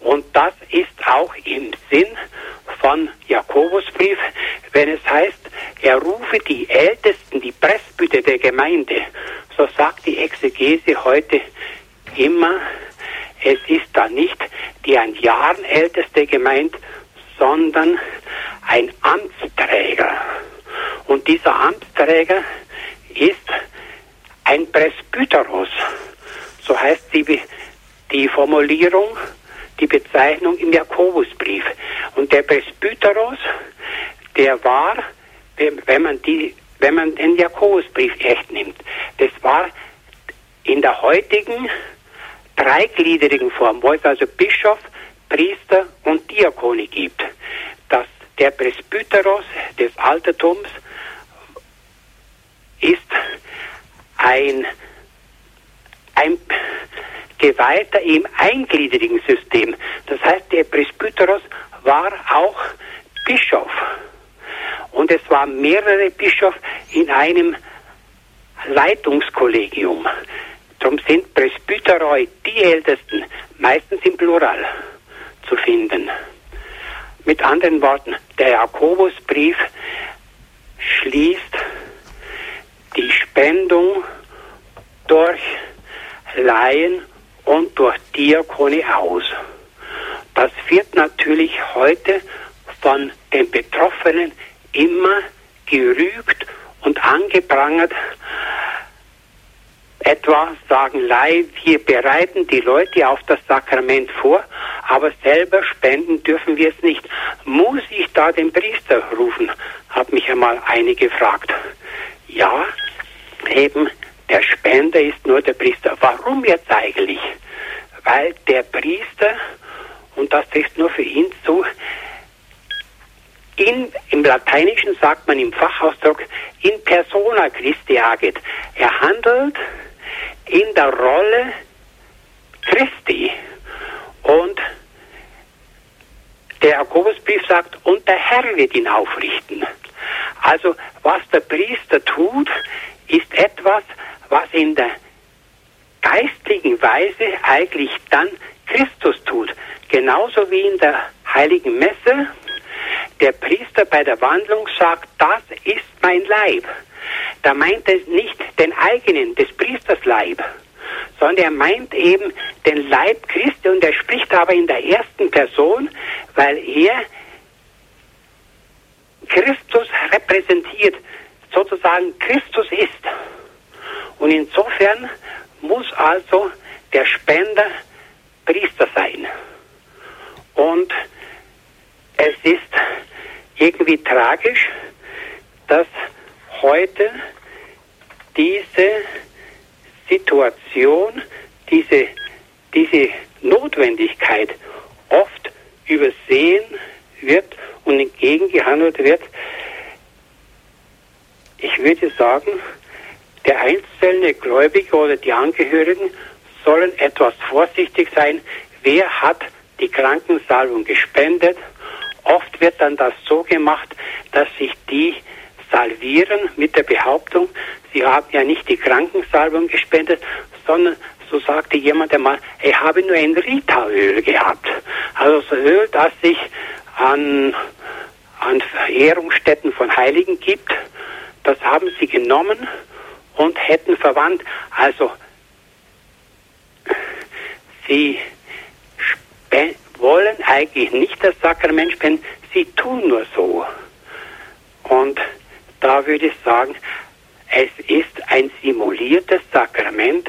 Und das ist auch im Sinn von Jakobusbrief, wenn es heißt, er rufe die Ältesten, die Presbyter der Gemeinde. So sagt die Exegese heute immer, es ist da nicht die ein Jahren älteste gemeint, sondern ein Amtsträger. Und dieser Amtsträger ist ein Presbyteros. So heißt die, die Formulierung die Bezeichnung im Jakobusbrief. Und der Presbyteros, der war, wenn man, die, wenn man den Jakobusbrief echt nimmt, das war in der heutigen dreigliedrigen Form, wo es also Bischof, Priester und Diakone gibt, der Presbyteros des Altertums ist ein, ein Geweihter im eingliedrigen System. Das heißt, der Presbyteros war auch Bischof. Und es waren mehrere Bischof in einem Leitungskollegium. Darum sind Presbyteroi, die Ältesten, meistens im Plural zu finden. Mit anderen Worten, der Jakobusbrief schließt die Spendung durch Laien und durch Diakone aus. Das wird natürlich heute von den Betroffenen immer gerügt und angeprangert. Etwa sagen wir bereiten die Leute auf das Sakrament vor, aber selber spenden dürfen wir es nicht. Muss ich da den Priester rufen? Hat mich einmal eine gefragt. Ja, eben der Spender ist nur der Priester. Warum jetzt eigentlich? Weil der Priester, und das ist nur für ihn so, in, im Lateinischen sagt man im Fachausdruck in persona Christi agit. Er handelt in der Rolle Christi. Und der Jakobusbrief sagt, und der Herr wird ihn aufrichten. Also was der Priester tut, ist etwas, was in der geistlichen Weise eigentlich dann Christus tut. Genauso wie in der heiligen Messe der Priester bei der Wandlung sagt, das ist mein Leib. Da meint er nicht den eigenen, des Priesters Leib, sondern er meint eben den Leib Christi und er spricht aber in der ersten Person, weil er Christus repräsentiert, sozusagen Christus ist. Und insofern muss also der Spender Priester sein. Und es ist irgendwie tragisch, dass heute diese Situation, diese, diese Notwendigkeit oft übersehen wird und entgegengehandelt wird. Ich würde sagen, der einzelne Gläubige oder die Angehörigen sollen etwas vorsichtig sein. Wer hat die Krankensalbung gespendet? Oft wird dann das so gemacht, dass sich die salvieren mit der Behauptung, sie haben ja nicht die Krankensalbung gespendet, sondern so sagte jemand einmal, ich habe nur ein Rita-Öl gehabt. Also so Öl, das sich an, an Verehrungsstätten von Heiligen gibt das haben sie genommen und hätten verwandt. Also, sie wollen eigentlich nicht das Sakrament spenden, sie tun nur so. Und da würde ich sagen, es ist ein simuliertes Sakrament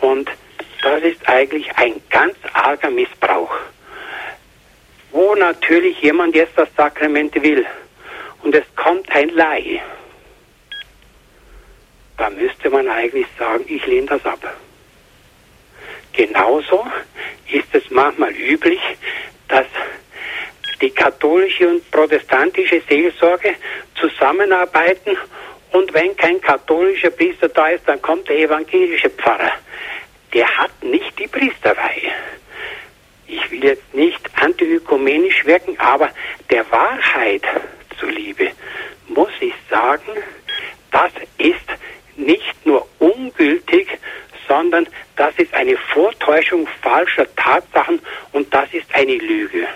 und das ist eigentlich ein ganz arger Missbrauch. Wo natürlich jemand jetzt das Sakrament will und es kommt ein Laie, da müsste man eigentlich sagen, ich lehne das ab. Genauso ist es manchmal üblich, dass die katholische und protestantische Seelsorge zusammenarbeiten und wenn kein katholischer Priester da ist, dann kommt der evangelische Pfarrer. Der hat nicht die Priesterweihe. Ich will jetzt nicht antiökumenisch wirken, aber der Wahrheit zuliebe muss ich sagen, das ist nicht nur ungültig, sondern das ist eine Vortäuschung falscher Tatsachen und das ist eine Lüge.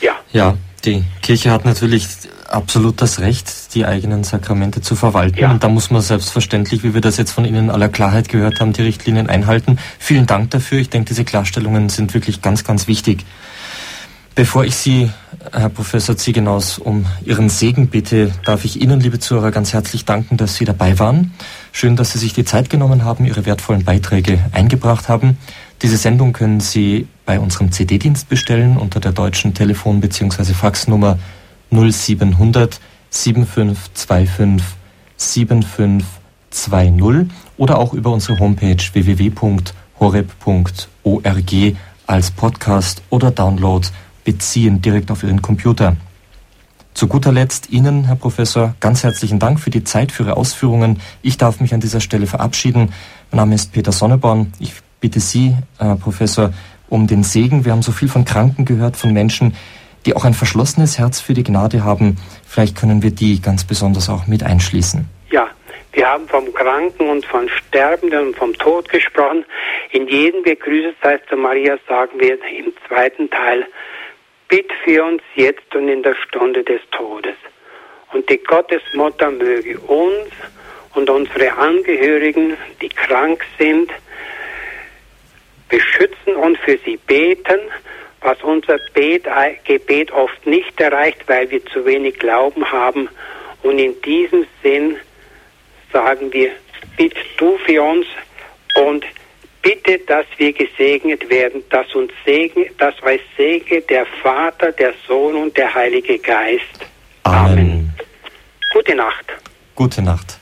Ja. Ja, die Kirche hat natürlich absolut das Recht, die eigenen Sakramente zu verwalten. Ja. Und da muss man selbstverständlich, wie wir das jetzt von Ihnen aller Klarheit gehört haben, die Richtlinien einhalten. Vielen Dank dafür. Ich denke, diese Klarstellungen sind wirklich ganz, ganz wichtig. Bevor ich Sie, Herr Professor Ziegenaus, um Ihren Segen bitte, darf ich Ihnen, liebe Zuhörer, ganz herzlich danken, dass Sie dabei waren. Schön, dass Sie sich die Zeit genommen haben, Ihre wertvollen Beiträge eingebracht haben. Diese Sendung können Sie bei unserem CD-Dienst bestellen unter der deutschen Telefon- bzw. Faxnummer 0700 7525 7520 oder auch über unsere Homepage www.horeb.org als Podcast oder Download beziehen direkt auf Ihren Computer. Zu guter Letzt Ihnen, Herr Professor, ganz herzlichen Dank für die Zeit, für Ihre Ausführungen. Ich darf mich an dieser Stelle verabschieden. Mein Name ist Peter Sonneborn. Ich bitte Sie, Herr Professor, um den Segen. Wir haben so viel von Kranken gehört, von Menschen, die auch ein verschlossenes Herz für die Gnade haben. Vielleicht können wir die ganz besonders auch mit einschließen. Ja, wir haben vom Kranken und von Sterbenden und vom Tod gesprochen. In jedem Begrüßungszeit zu Maria sagen wir im zweiten Teil, bitt für uns jetzt und in der Stunde des Todes. Und die Gottesmutter möge uns und unsere Angehörigen, die krank sind, beschützen und für sie beten, was unser Bet, Gebet oft nicht erreicht, weil wir zu wenig Glauben haben. Und in diesem Sinn sagen wir, bitt du für uns und bitte, dass wir gesegnet werden, dass uns Segen, das weiß Segen der Vater, der Sohn und der Heilige Geist. Amen. Amen. Gute Nacht. Gute Nacht.